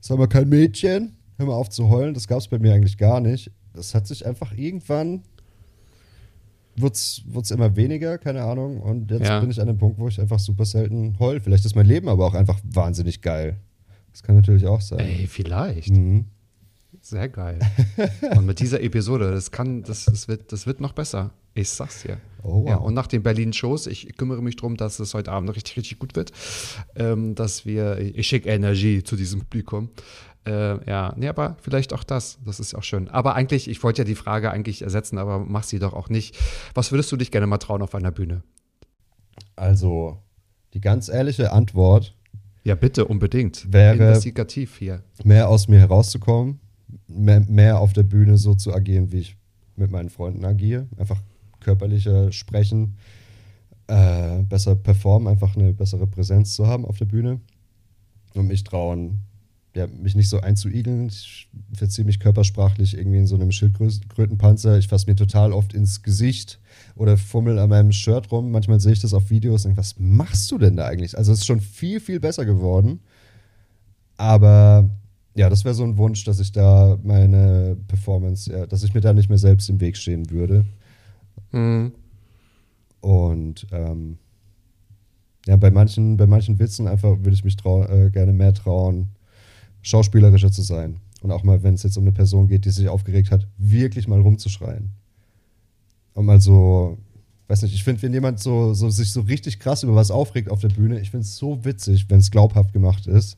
B: sei mal kein Mädchen, hör mal auf zu heulen. Das gab es bei mir eigentlich gar nicht. Das hat sich einfach irgendwann, wird's, wird's immer weniger, keine Ahnung. Und jetzt
A: Ja.
B: bin ich an dem Punkt, wo ich einfach super selten heul. Vielleicht ist mein Leben aber auch einfach wahnsinnig geil. Das kann natürlich auch sein.
A: Ey, vielleicht.
B: Mhm.
A: Sehr geil. Und mit dieser Episode, das kann, das, das, wird, das wird noch besser. Ich sag's dir.
B: Oh, wow.
A: Ja, und nach den Berlin-Shows, ich kümmere mich darum, dass es heute Abend richtig, richtig gut wird. Ähm, dass wir, ich schicke Energie zu diesem Publikum. Äh, ja, nee, aber vielleicht auch das. Das ist auch schön. Aber eigentlich, ich wollte ja die Frage eigentlich ersetzen, aber mach sie doch auch nicht. Was würdest du dich gerne mal trauen auf einer Bühne?
B: Also, die ganz ehrliche Antwort
A: Ja, bitte, unbedingt.
B: Wäre-
A: Investigativ hier.
B: mehr aus mir herauszukommen, mehr, mehr auf der Bühne so zu agieren, wie ich mit meinen Freunden agiere. Einfach körperlicher sprechen, äh, besser performen, einfach eine bessere Präsenz zu haben auf der Bühne und mich trauen, ja, mich nicht so einzuigeln. Ich verziehe mich körpersprachlich irgendwie in so einem Schildkrötenpanzer. Ich fasse mir total oft ins Gesicht oder fummel an meinem Shirt rum. Manchmal sehe ich das auf Videos und denke, was machst du denn da eigentlich? Also es ist schon viel, viel besser geworden. Aber ja, das wäre so ein Wunsch, dass ich da meine Performance, ja, dass ich mir da nicht mehr selbst im Weg stehen würde.
A: Mhm.
B: Und ähm, ja, bei manchen, bei manchen Witzen einfach würde ich mich trau äh, gerne mehr trauen, schauspielerischer zu sein. Und auch mal, wenn es jetzt um eine Person geht, die sich aufgeregt hat, wirklich mal rumzuschreien. Und mal so, weiß nicht, ich finde, wenn jemand so, so sich so richtig krass über was aufregt auf der Bühne, ich finde es so witzig, wenn es glaubhaft gemacht ist.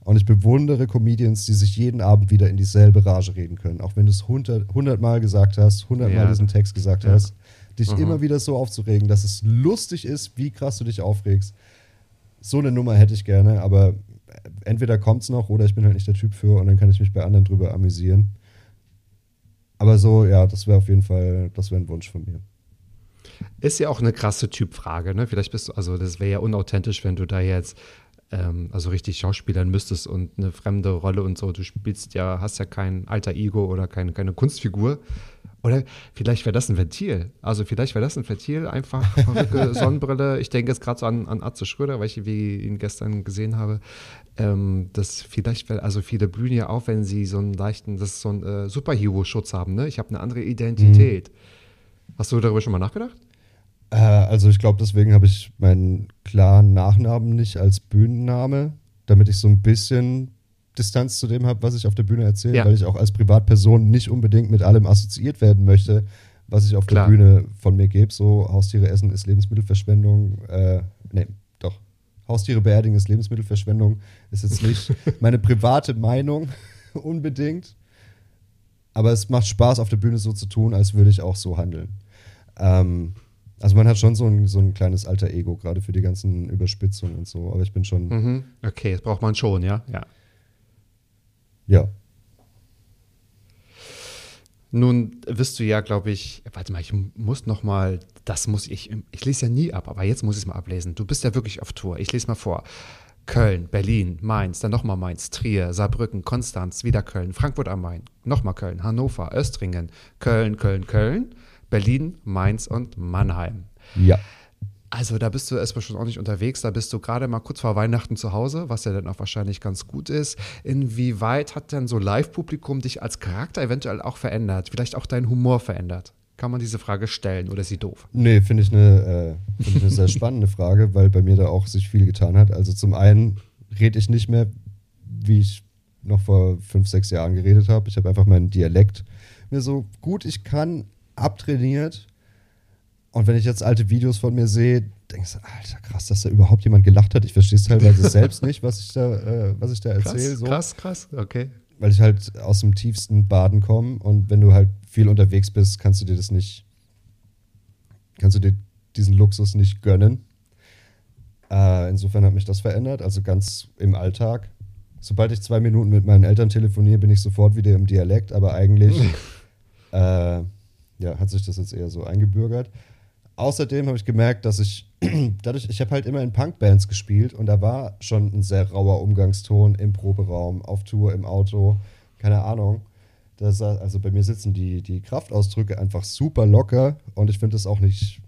B: Und ich bewundere Comedians, die sich jeden Abend wieder in dieselbe Rage reden können. Auch wenn du es hundertmal gesagt hast, hundertmal
A: Ja.
B: diesen Text gesagt
A: Ja.
B: hast. Dich
A: Mhm.
B: immer wieder so aufzuregen, dass es lustig ist, wie krass du dich aufregst. So eine Nummer hätte ich gerne, aber entweder kommt es noch oder ich bin halt nicht der Typ für und dann kann ich mich bei anderen drüber amüsieren. Aber so, ja, das wäre auf jeden Fall, das wäre ein Wunsch von mir.
A: Ist ja auch eine krasse Typfrage, ne? Vielleicht bist du, also das wäre ja unauthentisch, wenn du da jetzt ähm, also richtig schauspielern müsstest und eine fremde Rolle und so. Du spielst ja, hast ja kein alter Ego oder keine, keine Kunstfigur. Oder vielleicht wäre das ein Ventil. Also vielleicht wäre das ein Ventil, einfach verrückte Sonnenbrille. Ich denke jetzt gerade so an, an Atze Schröder, weil ich wie ihn gestern gesehen habe. Ähm, das vielleicht, also viele blühen ja auf, wenn sie so einen leichten, das ist so ein äh, Superhero-Schutz haben, ne? Ich habe eine andere Identität. Hast du darüber schon mal nachgedacht?
B: Äh, also ich glaube, deswegen habe ich meinen klaren Nachnamen nicht als Bühnenname, damit ich so ein bisschen Distanz zu dem habe, was ich auf der Bühne erzähle,
A: Ja.
B: weil ich auch als Privatperson nicht unbedingt mit allem assoziiert werden möchte, was ich auf
A: Klar.
B: der Bühne von mir gebe. So Haustiere essen ist Lebensmittelverschwendung. Äh, nee, doch. Haustiere beerdigen ist Lebensmittelverschwendung. Ist jetzt nicht meine private Meinung unbedingt. Aber es macht Spaß, auf der Bühne so zu tun, als würde ich auch so handeln. Ähm, also man hat schon so ein, so ein kleines alter Ego, gerade für die ganzen Überspitzungen und so. Aber ich bin schon,
A: Mhm. Okay, das braucht man schon, ja? Ja.
B: ja.
A: Nun wirst du ja, glaube ich, warte mal, ich muss noch mal, das muss ich, ich lese ja nie ab, aber jetzt muss ich es mal ablesen. Du bist ja wirklich auf Tour. Ich lese mal vor. Köln, Berlin, Mainz, dann nochmal Mainz, Trier, Saarbrücken, Konstanz, wieder Köln, Frankfurt am Main, nochmal Köln, Hannover, Östringen, Köln, Köln, Köln, Berlin, Mainz und Mannheim.
B: Ja.
A: Also da bist du erstmal schon ordentlich unterwegs, da bist du gerade mal kurz vor Weihnachten zu Hause, was ja dann auch wahrscheinlich ganz gut ist. Inwieweit hat denn so Live-Publikum dich als Charakter eventuell auch verändert? Vielleicht auch deinen Humor verändert? Kann man diese Frage stellen oder ist sie doof?
B: Nee, finde ich, eine, äh, find ich eine sehr spannende Frage, weil bei mir da auch sich viel getan hat. Also zum einen rede ich nicht mehr, wie ich noch vor fünf, sechs Jahren geredet habe. Ich habe einfach meinen Dialekt mir so gut ich kann abtrainiert. Und wenn ich jetzt alte Videos von mir sehe, denke ich so, Alter, krass, dass da überhaupt jemand gelacht hat. Ich verstehe es teilweise selbst nicht, was ich da, äh, was ich da erzähle.
A: Krass,
B: So.
A: krass, krass, okay.
B: Weil ich halt aus dem tiefsten Baden komme und wenn du halt viel unterwegs bist, kannst du dir das nicht, kannst du dir diesen Luxus nicht gönnen. Äh, insofern hat mich das verändert, also ganz im Alltag. Sobald ich zwei Minuten mit meinen Eltern telefoniere, bin ich sofort wieder im Dialekt, aber eigentlich äh, ja, hat sich das jetzt eher so eingebürgert. Außerdem habe ich gemerkt, dass ich dadurch, ich habe halt immer in Punkbands gespielt und da war schon ein sehr rauer Umgangston im Proberaum, auf Tour, im Auto, keine Ahnung. Das, also bei mir sitzen die, die Kraftausdrücke einfach super locker und ich finde das auch nicht,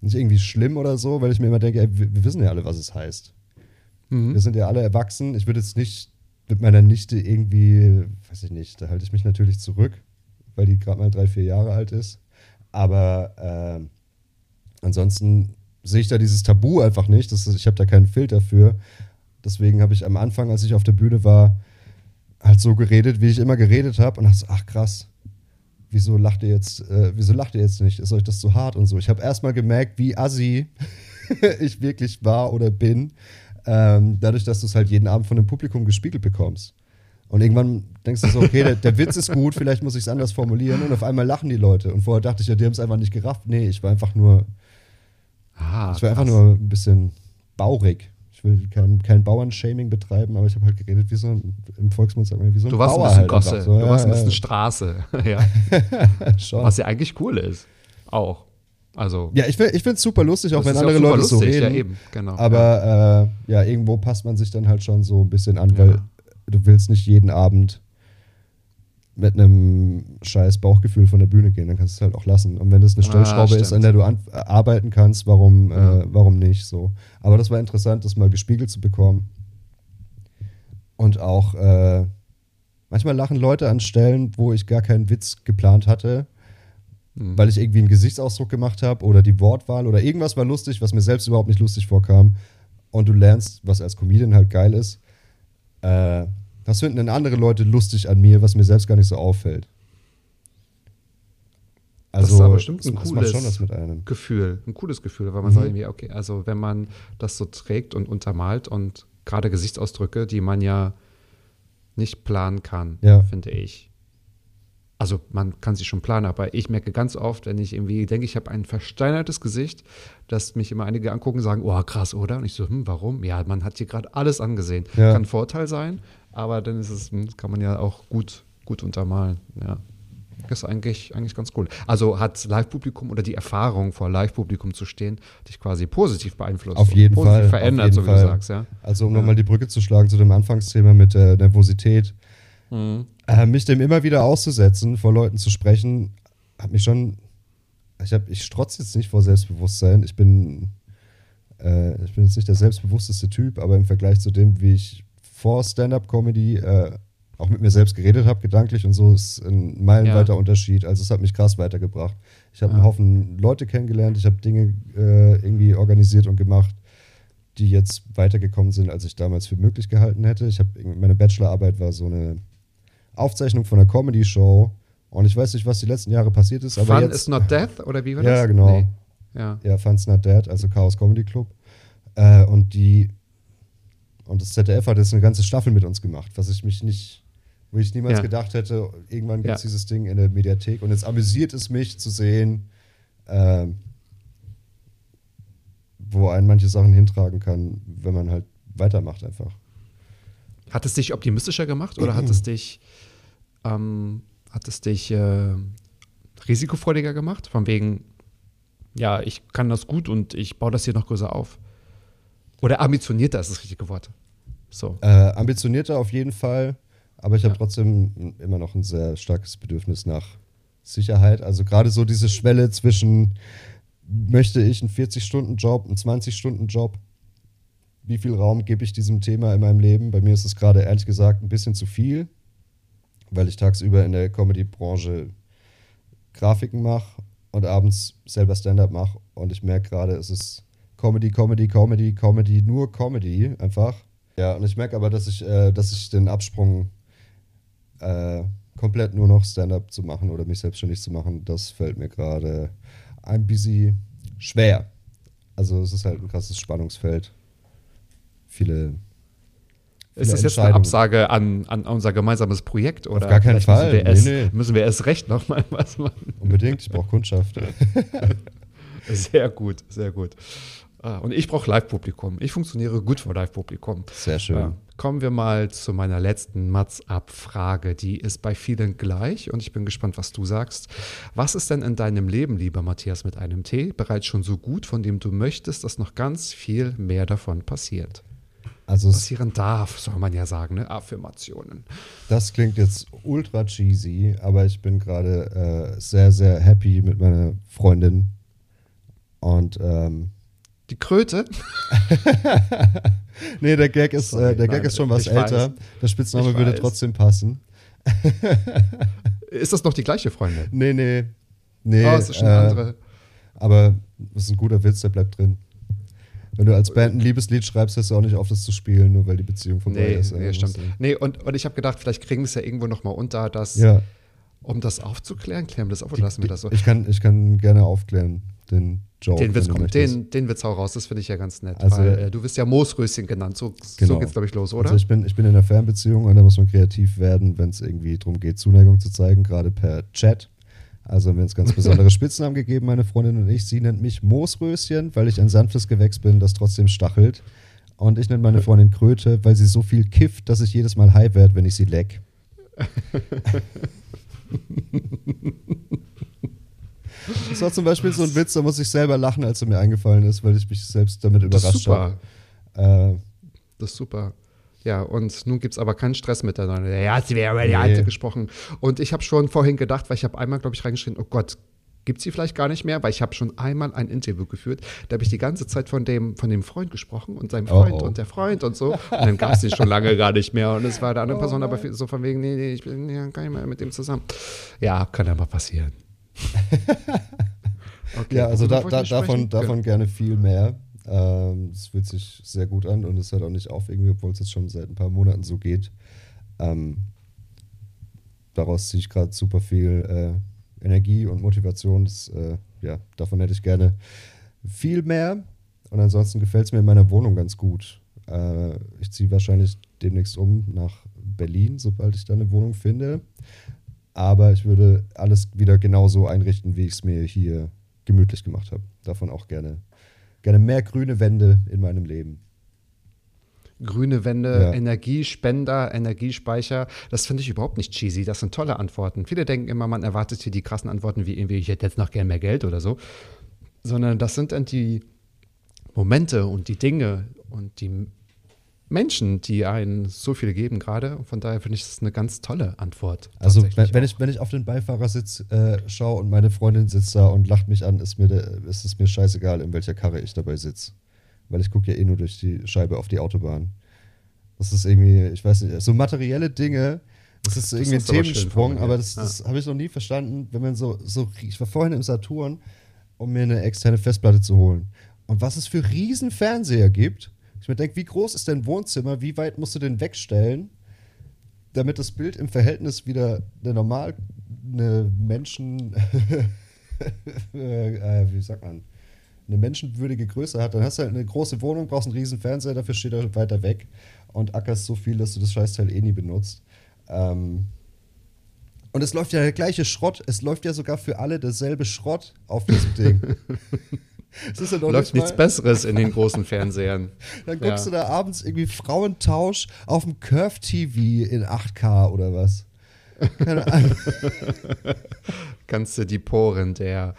B: nicht irgendwie schlimm oder so, weil ich mir immer denke, ey, wir, wir wissen ja alle, was es heißt. Wir sind ja alle erwachsen. Ich würde jetzt nicht mit meiner Nichte irgendwie, weiß ich nicht, da halte ich mich natürlich zurück, weil die gerade mal drei, vier Jahre alt ist. Aber äh, ansonsten sehe ich da dieses Tabu einfach nicht. Das ist, ich habe da keinen Filter für. Deswegen habe ich am Anfang, als ich auf der Bühne war, halt so geredet, wie ich immer geredet habe und dachte, so, ach krass, wieso lacht ihr jetzt, äh, wieso lacht ihr jetzt nicht? Ist euch das zu hart und so? Ich habe erstmal gemerkt, wie assi ich wirklich war oder bin, ähm, dadurch, dass du es halt jeden Abend von dem Publikum gespiegelt bekommst. Und irgendwann denkst du so, okay, der, der Witz ist gut, vielleicht muss ich es anders formulieren und auf einmal lachen die Leute. Und vorher dachte ich ja, die haben es einfach nicht gerafft. Nee, ich war einfach nur,
A: Ah,
B: ich war einfach
A: krass.
B: nur ein bisschen baurig. Ich will kein, kein Bauernshaming betreiben, aber ich habe halt geredet wie so ein, im Volksmund sagt man, wie so ein
A: Du warst ein
B: Bauer
A: bisschen
B: halt
A: Gosse,
B: einfach so.
A: du warst ein bisschen
B: ja,
A: Straße, ja. Was ja eigentlich cool ist. Auch. Also,
B: Ja, ich, find- ich finde es super lustig, auch wenn andere Leute so
A: lustig,
B: reden.
A: Ja, eben, genau.
B: Aber äh, ja, irgendwo passt man sich dann halt schon so ein bisschen an, weil du willst nicht jeden Abend mit einem scheiß Bauchgefühl von der Bühne gehen, dann kannst du es halt auch lassen. Und wenn das eine
A: Ah,
B: Stellschraube ist,
A: stimmt.
B: an der du äh, arbeiten kannst, warum,
A: Ja.
B: äh, warum nicht so. Aber das war interessant, das mal gespiegelt zu bekommen. Und auch äh, manchmal lachen Leute an Stellen, wo ich gar keinen Witz geplant hatte,
A: Mhm.
B: weil ich irgendwie einen Gesichtsausdruck gemacht habe oder die Wortwahl oder irgendwas war lustig, was mir selbst überhaupt nicht lustig vorkam. Und du lernst, was als Comedian halt geil ist, äh, das finden dann andere Leute lustig an mir, was mir selbst gar nicht so auffällt. Also,
A: Das ist aber bestimmt ein cooles-. Gefühl, ein cooles Gefühl, weil man
B: Mhm.
A: sagt irgendwie, okay, also wenn man das so trägt und untermalt und gerade Gesichtsausdrücke, die man ja nicht planen kann,
B: Ja.
A: finde ich. Also man kann sie schon planen, aber ich merke ganz oft, wenn ich irgendwie denke, ich habe ein versteinertes Gesicht, dass mich immer einige angucken und sagen, oh krass, oder? Und ich so, hm, warum? Ja, man hat hier gerade alles angesehen.
B: Ja.
A: Kann Vorteil sein, aber dann ist es, hm, kann man ja auch gut, gut untermalen, ja. Das ist eigentlich, eigentlich ganz cool. Also hat Live-Publikum oder die Erfahrung vor Live-Publikum zu stehen dich quasi positiv beeinflusst.
B: Auf jeden
A: positiv
B: Fall,
A: verändert, so wie du
B: Fall.
A: sagst, ja.
B: Also um
A: Ja.
B: nochmal die Brücke zu schlagen zu dem Anfangsthema mit der Nervosität.
A: Mhm.
B: Äh, mich dem immer wieder auszusetzen, vor Leuten zu sprechen, hat mich schon. Ich, hab, ich strotze jetzt nicht vor Selbstbewusstsein. Ich bin, äh, ich bin jetzt nicht der selbstbewussteste Typ, aber im Vergleich zu dem, wie ich vor Stand-up-Comedy äh, auch mit mir selbst geredet habe, gedanklich und so, ist ein meilenweiter
A: Ja.
B: Unterschied. Also es hat mich krass weitergebracht. Ich habe
A: Ja.
B: einen Haufen Leute kennengelernt, ich habe Dinge äh, irgendwie organisiert und gemacht, die jetzt weitergekommen sind, als ich damals für möglich gehalten hätte. Ich habe meine Bachelorarbeit war so eine Aufzeichnung von einer Comedy-Show und ich weiß nicht, was die letzten Jahre passiert ist, aber
A: Fun
B: jetzt,
A: is not death, oder wie war
B: Ja,
A: das?
B: genau.
A: Nee. Ja.
B: ja, Fun's Not Dead, also Chaos Comedy Club. Äh, und die und das ZDF hat jetzt eine ganze Staffel mit uns gemacht, was ich mich nicht, wo ich niemals
A: Ja.
B: gedacht hätte, irgendwann gibt es
A: Ja.
B: dieses Ding in der Mediathek. Und jetzt amüsiert es mich zu sehen, ähm, wo einen manche Sachen hintragen kann, wenn man halt weitermacht einfach.
A: Hat es dich optimistischer gemacht oder hat es dich, ähm, hat es dich äh, risikofreudiger gemacht? Von wegen, ja, ich kann das gut und ich baue das hier noch größer auf. Oder ambitionierter ist das richtige Wort. So.
B: Äh, ambitionierter auf jeden Fall, aber ich habe
A: Ja.
B: trotzdem immer noch ein sehr starkes Bedürfnis nach Sicherheit. Also gerade so diese Schwelle zwischen, möchte ich einen 40-Stunden-Job, einen 20-Stunden-Job? Wie viel Raum gebe ich diesem Thema in meinem Leben? Bei mir ist es gerade ehrlich gesagt ein bisschen zu viel, weil ich tagsüber in der Comedy-Branche Grafiken mache und abends selber Stand-up mache. Und ich merke gerade, es ist Comedy, Comedy, Comedy, Comedy, nur Comedy einfach. Ja, und ich merke aber, dass ich, äh, dass ich den Absprung äh, komplett nur noch Stand-up zu machen oder mich selbstständig zu machen, das fällt mir gerade ein bisschen schwer. Also es ist halt ein krasses Spannungsfeld. Viele.
A: Ist das jetzt eine Absage an, an unser gemeinsames Projekt? Oder
B: Auf gar keinen Fall.
A: Müssen wir,
B: Nee,
A: erst,
B: nee.
A: müssen wir erst recht nochmal was machen?
B: Unbedingt, ich brauche Kundschaft.
A: Sehr gut, sehr gut. Ah, Und ich brauche Live-Publikum. Ich funktioniere gut vor Live-Publikum.
B: Sehr schön.
A: Kommen wir mal zu meiner letzten Mats-Ab-Frage. Die ist bei vielen gleich und ich bin gespannt, was du sagst. Was ist denn in deinem Leben, lieber Matthias mit einem T, bereits schon so gut, von dem du möchtest, dass noch ganz viel mehr davon passiert?
B: Also
A: Passieren darf, soll man ja sagen, ne? Affirmationen.
B: das klingt jetzt ultra cheesy, aber ich bin gerade äh, sehr, sehr happy mit meiner Freundin. Und ähm,
A: Die Kröte?
B: nee, der Gag ist,
A: Sorry,
B: äh, der Gag
A: nein,
B: ist schon was älter.
A: weiß.
B: Der Spitzname
A: Ich
B: würde
A: weiß.
B: trotzdem passen.
A: Ist das noch die gleiche Freundin?
B: Nee, nee. Nee.
A: oh, es ist schon
B: äh,
A: eine andere.
B: Aber das ist ein guter Witz, der bleibt drin. Wenn du als Band ein Liebeslied schreibst, hörst du auch nicht auf, das zu spielen, nur weil die Beziehung vorbei
A: Nee,
B: ist.
A: nee, stimmt. Nee, und, und ich habe gedacht, vielleicht kriegen wir es ja irgendwo nochmal unter, dass,
B: Ja.
A: um das aufzuklären, klären wir das auf oder lassen wir das so?
B: Ich kann, ich kann gerne aufklären, den Joke.
A: Den Witz kommt, den, den Witz hau raus, das finde ich ja ganz nett.
B: Also-
A: weil äh, du wirst ja Moosröschen genannt, so, so
B: Genau.
A: geht's, glaube ich, los, oder?
B: Also ich bin, ich bin in einer Fernbeziehung und da muss man kreativ werden, wenn es irgendwie darum geht, Zuneigung zu zeigen, gerade per Chat. Also haben wir uns ganz besondere Spitznamen gegeben, meine Freundin und ich. Sie nennt mich Moosröschen, weil ich ein sanftes Gewächs bin, das trotzdem stachelt. Und ich nenne meine Freundin Kröte, weil sie so viel kifft, dass ich jedes Mal high werde, wenn ich sie leck. Das war zum Beispiel so ein Witz, da muss ich selber lachen, als er mir eingefallen ist, weil ich mich selbst damit
A: das ist
B: überrascht habe.
A: super.
B: Äh,
A: Das ist super. Ja, und nun gibt es aber keinen Stress miteinander. Ja, sie wäre über die
B: Nee.
A: Alte gesprochen. Und ich habe schon vorhin gedacht, weil ich habe einmal, glaube ich, reingeschrieben, oh Gott, gibt sie vielleicht gar nicht mehr, weil ich habe schon einmal ein Interview geführt, da habe ich die ganze Zeit von dem, von dem Freund gesprochen und seinem
B: Oh,
A: Freund
B: oh.
A: und der Freund und so. Und dann gab es den schon lange gar nicht mehr. Und es war der andere Person aber so von wegen, nee, nee, ich bin ja gar nicht mehr mit dem zusammen. Ja, kann ja mal passieren. Okay,
B: Ja, also da, da, davon, davon gerne viel mehr. Ähm, Es fühlt sich sehr gut an und es hört auch nicht auf, irgendwie, obwohl es jetzt schon seit ein paar Monaten so geht. Ähm, daraus ziehe ich gerade super viel äh, Energie und Motivation. Das, äh, ja, davon hätte ich gerne viel mehr. Und ansonsten gefällt es mir in meiner Wohnung ganz gut. Äh, ich ziehe wahrscheinlich demnächst um nach Berlin, sobald ich da eine Wohnung finde. Aber ich würde alles wieder genauso einrichten, wie ich es mir hier gemütlich gemacht habe. Davon auch gerne, gerne mehr grüne Wände in meinem Leben.
A: Grüne Wände,
B: Ja.
A: Energiespender, Energiespeicher, das finde ich überhaupt nicht cheesy. Das sind tolle Antworten. Viele denken immer, man erwartet hier die krassen Antworten wie irgendwie, ich hätte jetzt noch gern mehr Geld oder so. Sondern das sind dann die Momente und die Dinge und die Menschen, die einen so viel geben gerade. Von daher finde ich das eine ganz tolle Antwort.
B: Also wenn,
A: auch.
B: ich, wenn ich auf den Beifahrersitz äh, schaue und meine Freundin sitzt da und lacht mich an, ist, mir de, ist es mir scheißegal, in welcher Karre ich dabei sitze. Weil ich gucke ja eh nur durch die Scheibe auf die Autobahn. Das ist irgendwie, ich weiß nicht, so materielle Dinge, das ist irgendwie ein
A: aber schön
B: Themensprung,
A: formuliert.
B: aber das, das habe ich noch nie verstanden, wenn man so, so, ich war vorhin im Saturn, um mir eine externe Festplatte zu holen. Und was es für riesen Fernseher gibt, ich mir denke, wie groß ist dein Wohnzimmer, wie weit musst du den wegstellen, damit das Bild im Verhältnis wieder eine normal, eine Menschen, äh, wie sagt man, eine menschenwürdige Größe hat, dann hast du halt eine große Wohnung, brauchst einen riesen Fernseher, dafür steht er weiter weg und ackerst so viel, dass du das Scheißteil eh nie benutzt. Ähm, und es läuft ja der gleiche Schrott, es läuft ja sogar für alle derselbe Schrott auf diesem Ding. Es ist ja noch
A: Läuft
B: nicht
A: nichts Besseres in den großen Fernsehern.
B: Dann guckst
A: Ja.
B: du da abends irgendwie Frauentausch auf dem Curve TV in 8K oder was. Keine Ahnung.
A: kannst du die Poren der,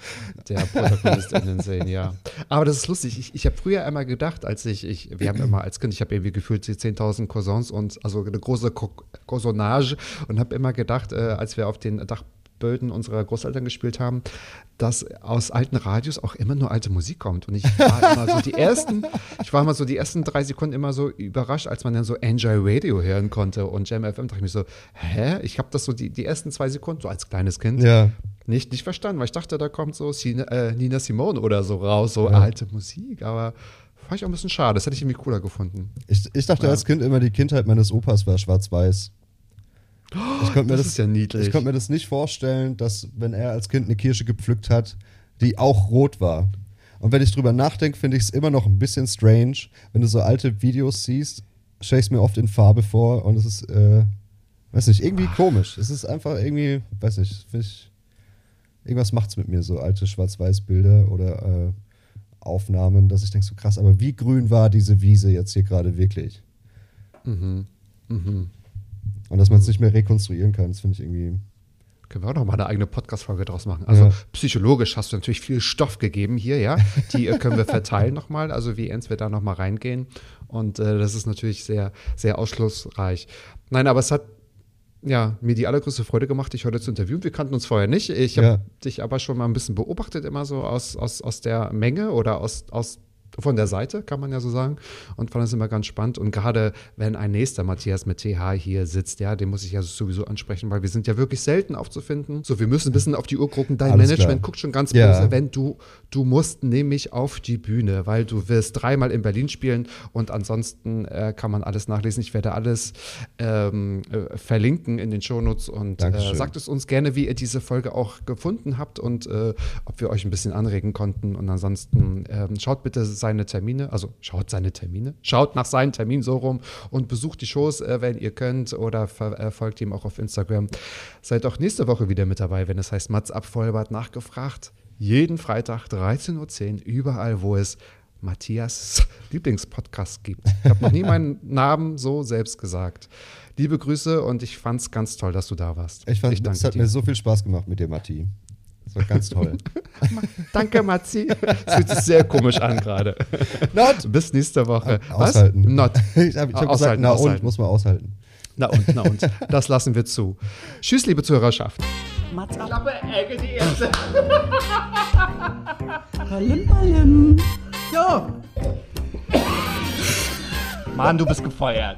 A: der ProtagonistInnen sehen, ja. Aber das ist lustig. Ich, ich habe früher einmal gedacht, als ich, ich, wir haben immer als Kind, ich habe irgendwie gefühlt die 10.000 Cousins und also eine große Co Cousonage und habe immer gedacht, äh, als wir auf den Dach Böden unserer Großeltern gespielt haben, dass aus alten Radios auch immer nur alte Musik kommt. Und ich war immer so die ersten, ich war immer so die ersten drei Sekunden immer so überrascht, als man dann so Enjoy Radio hören konnte und Jam FM, dachte ich mir so, hä? Ich habe das so die, die ersten zwei Sekunden, so als kleines Kind,
B: Ja.
A: nicht, nicht verstanden, weil ich dachte, da kommt so Sina, äh, Nina Simone oder so raus, so
B: Ja.
A: alte Musik, aber fand ich auch ein bisschen schade. Das hätte ich irgendwie cooler gefunden.
B: Ich, ich dachte
A: Ja.
B: als Kind immer, die Kindheit meines Opas war schwarz-weiß. Ich konnte mir
A: das
B: das,
A: ist ja niedlich.
B: Ich konnte mir das nicht vorstellen, dass, wenn er als Kind eine Kirsche gepflückt hat, die auch rot war. Und wenn ich drüber nachdenke, finde ich es immer noch ein bisschen strange. Wenn du so alte Videos siehst, stelle ich es mir oft in Farbe vor und es ist, äh, weiß nicht, irgendwie komisch. Es ist einfach irgendwie, weiß nicht, finde ich, irgendwas macht es mit mir, so alte Schwarz-Weiß-Bilder oder äh, Aufnahmen, dass ich denke, so krass, aber wie grün war diese Wiese jetzt hier gerade wirklich?
A: Mhm. Mhm.
B: Und dass man es nicht mehr rekonstruieren kann, das finde ich irgendwie.
A: Können wir auch noch mal eine eigene Podcast-Folge draus machen. Also
B: Ja.
A: psychologisch hast du natürlich viel Stoff gegeben hier, ja. Die äh, können wir verteilen nochmal, also wie ernst wir da nochmal reingehen. Und äh, das ist natürlich sehr, sehr ausschlussreich. Nein, aber es hat ja, mir die allergrößte Freude gemacht, dich heute zu interviewen. Wir kannten uns vorher nicht. Ich habe
B: Ja.
A: dich aber schon mal ein bisschen beobachtet, immer so aus, aus, aus der Menge oder aus, aus von der Seite, kann man ja so sagen. Und fand das immer ganz spannend. Und gerade wenn ein nächster Matthias mit TH hier sitzt, ja, den muss ich ja sowieso ansprechen, weil wir sind ja wirklich selten aufzufinden. So, wir müssen ein bisschen auf die Uhr gucken. Dein
B: Alles
A: Management
B: klar.
A: guckt schon ganz
B: Ja.
A: böse, wenn du, du musst nämlich auf die Bühne, weil du wirst dreimal in Berlin spielen und ansonsten äh, kann man alles nachlesen. Ich werde alles ähm, äh, verlinken in den Shownotes und äh, sagt es uns gerne, wie ihr diese Folge auch gefunden habt und äh, ob wir euch ein bisschen anregen konnten. Und ansonsten ähm, schaut bitte seine Termine, also schaut seine Termine, schaut nach seinen Terminen so rum und besucht die Shows, äh, wenn ihr könnt oder äh, folgt ihm auch auf Instagram. Seid auch nächste Woche wieder mit dabei, wenn es heißt Mats ab Vollbart nachgefragt. Jeden Freitag 13.10 Uhr, überall, wo es Matthias Lieblingspodcast gibt. Ich habe noch nie meinen Namen so selbst gesagt. Liebe Grüße und ich fand es ganz toll, dass du da warst.
B: Ich fand,
A: ich
B: es hat
A: dir.
B: mir so viel Spaß gemacht mit dir, Matti. Das war ganz toll.
A: Danke, Matzi. Es fühlt sich sehr komisch an gerade.
B: Not!
A: Bis nächste Woche.
B: Aushalten.
A: Was? Not.
B: Ich habe ich hab gesagt,
A: Aushalten,
B: na und,
A: aushalten.
B: muss man aushalten.
A: Na und, na und. Das lassen wir zu. Tschüss, liebe Zuhörerschaft.
C: Mats ab.
A: Klappe, Ecke, die erste.
C: Ballim, ballim. Ja.
A: Mann, du bist gefeuert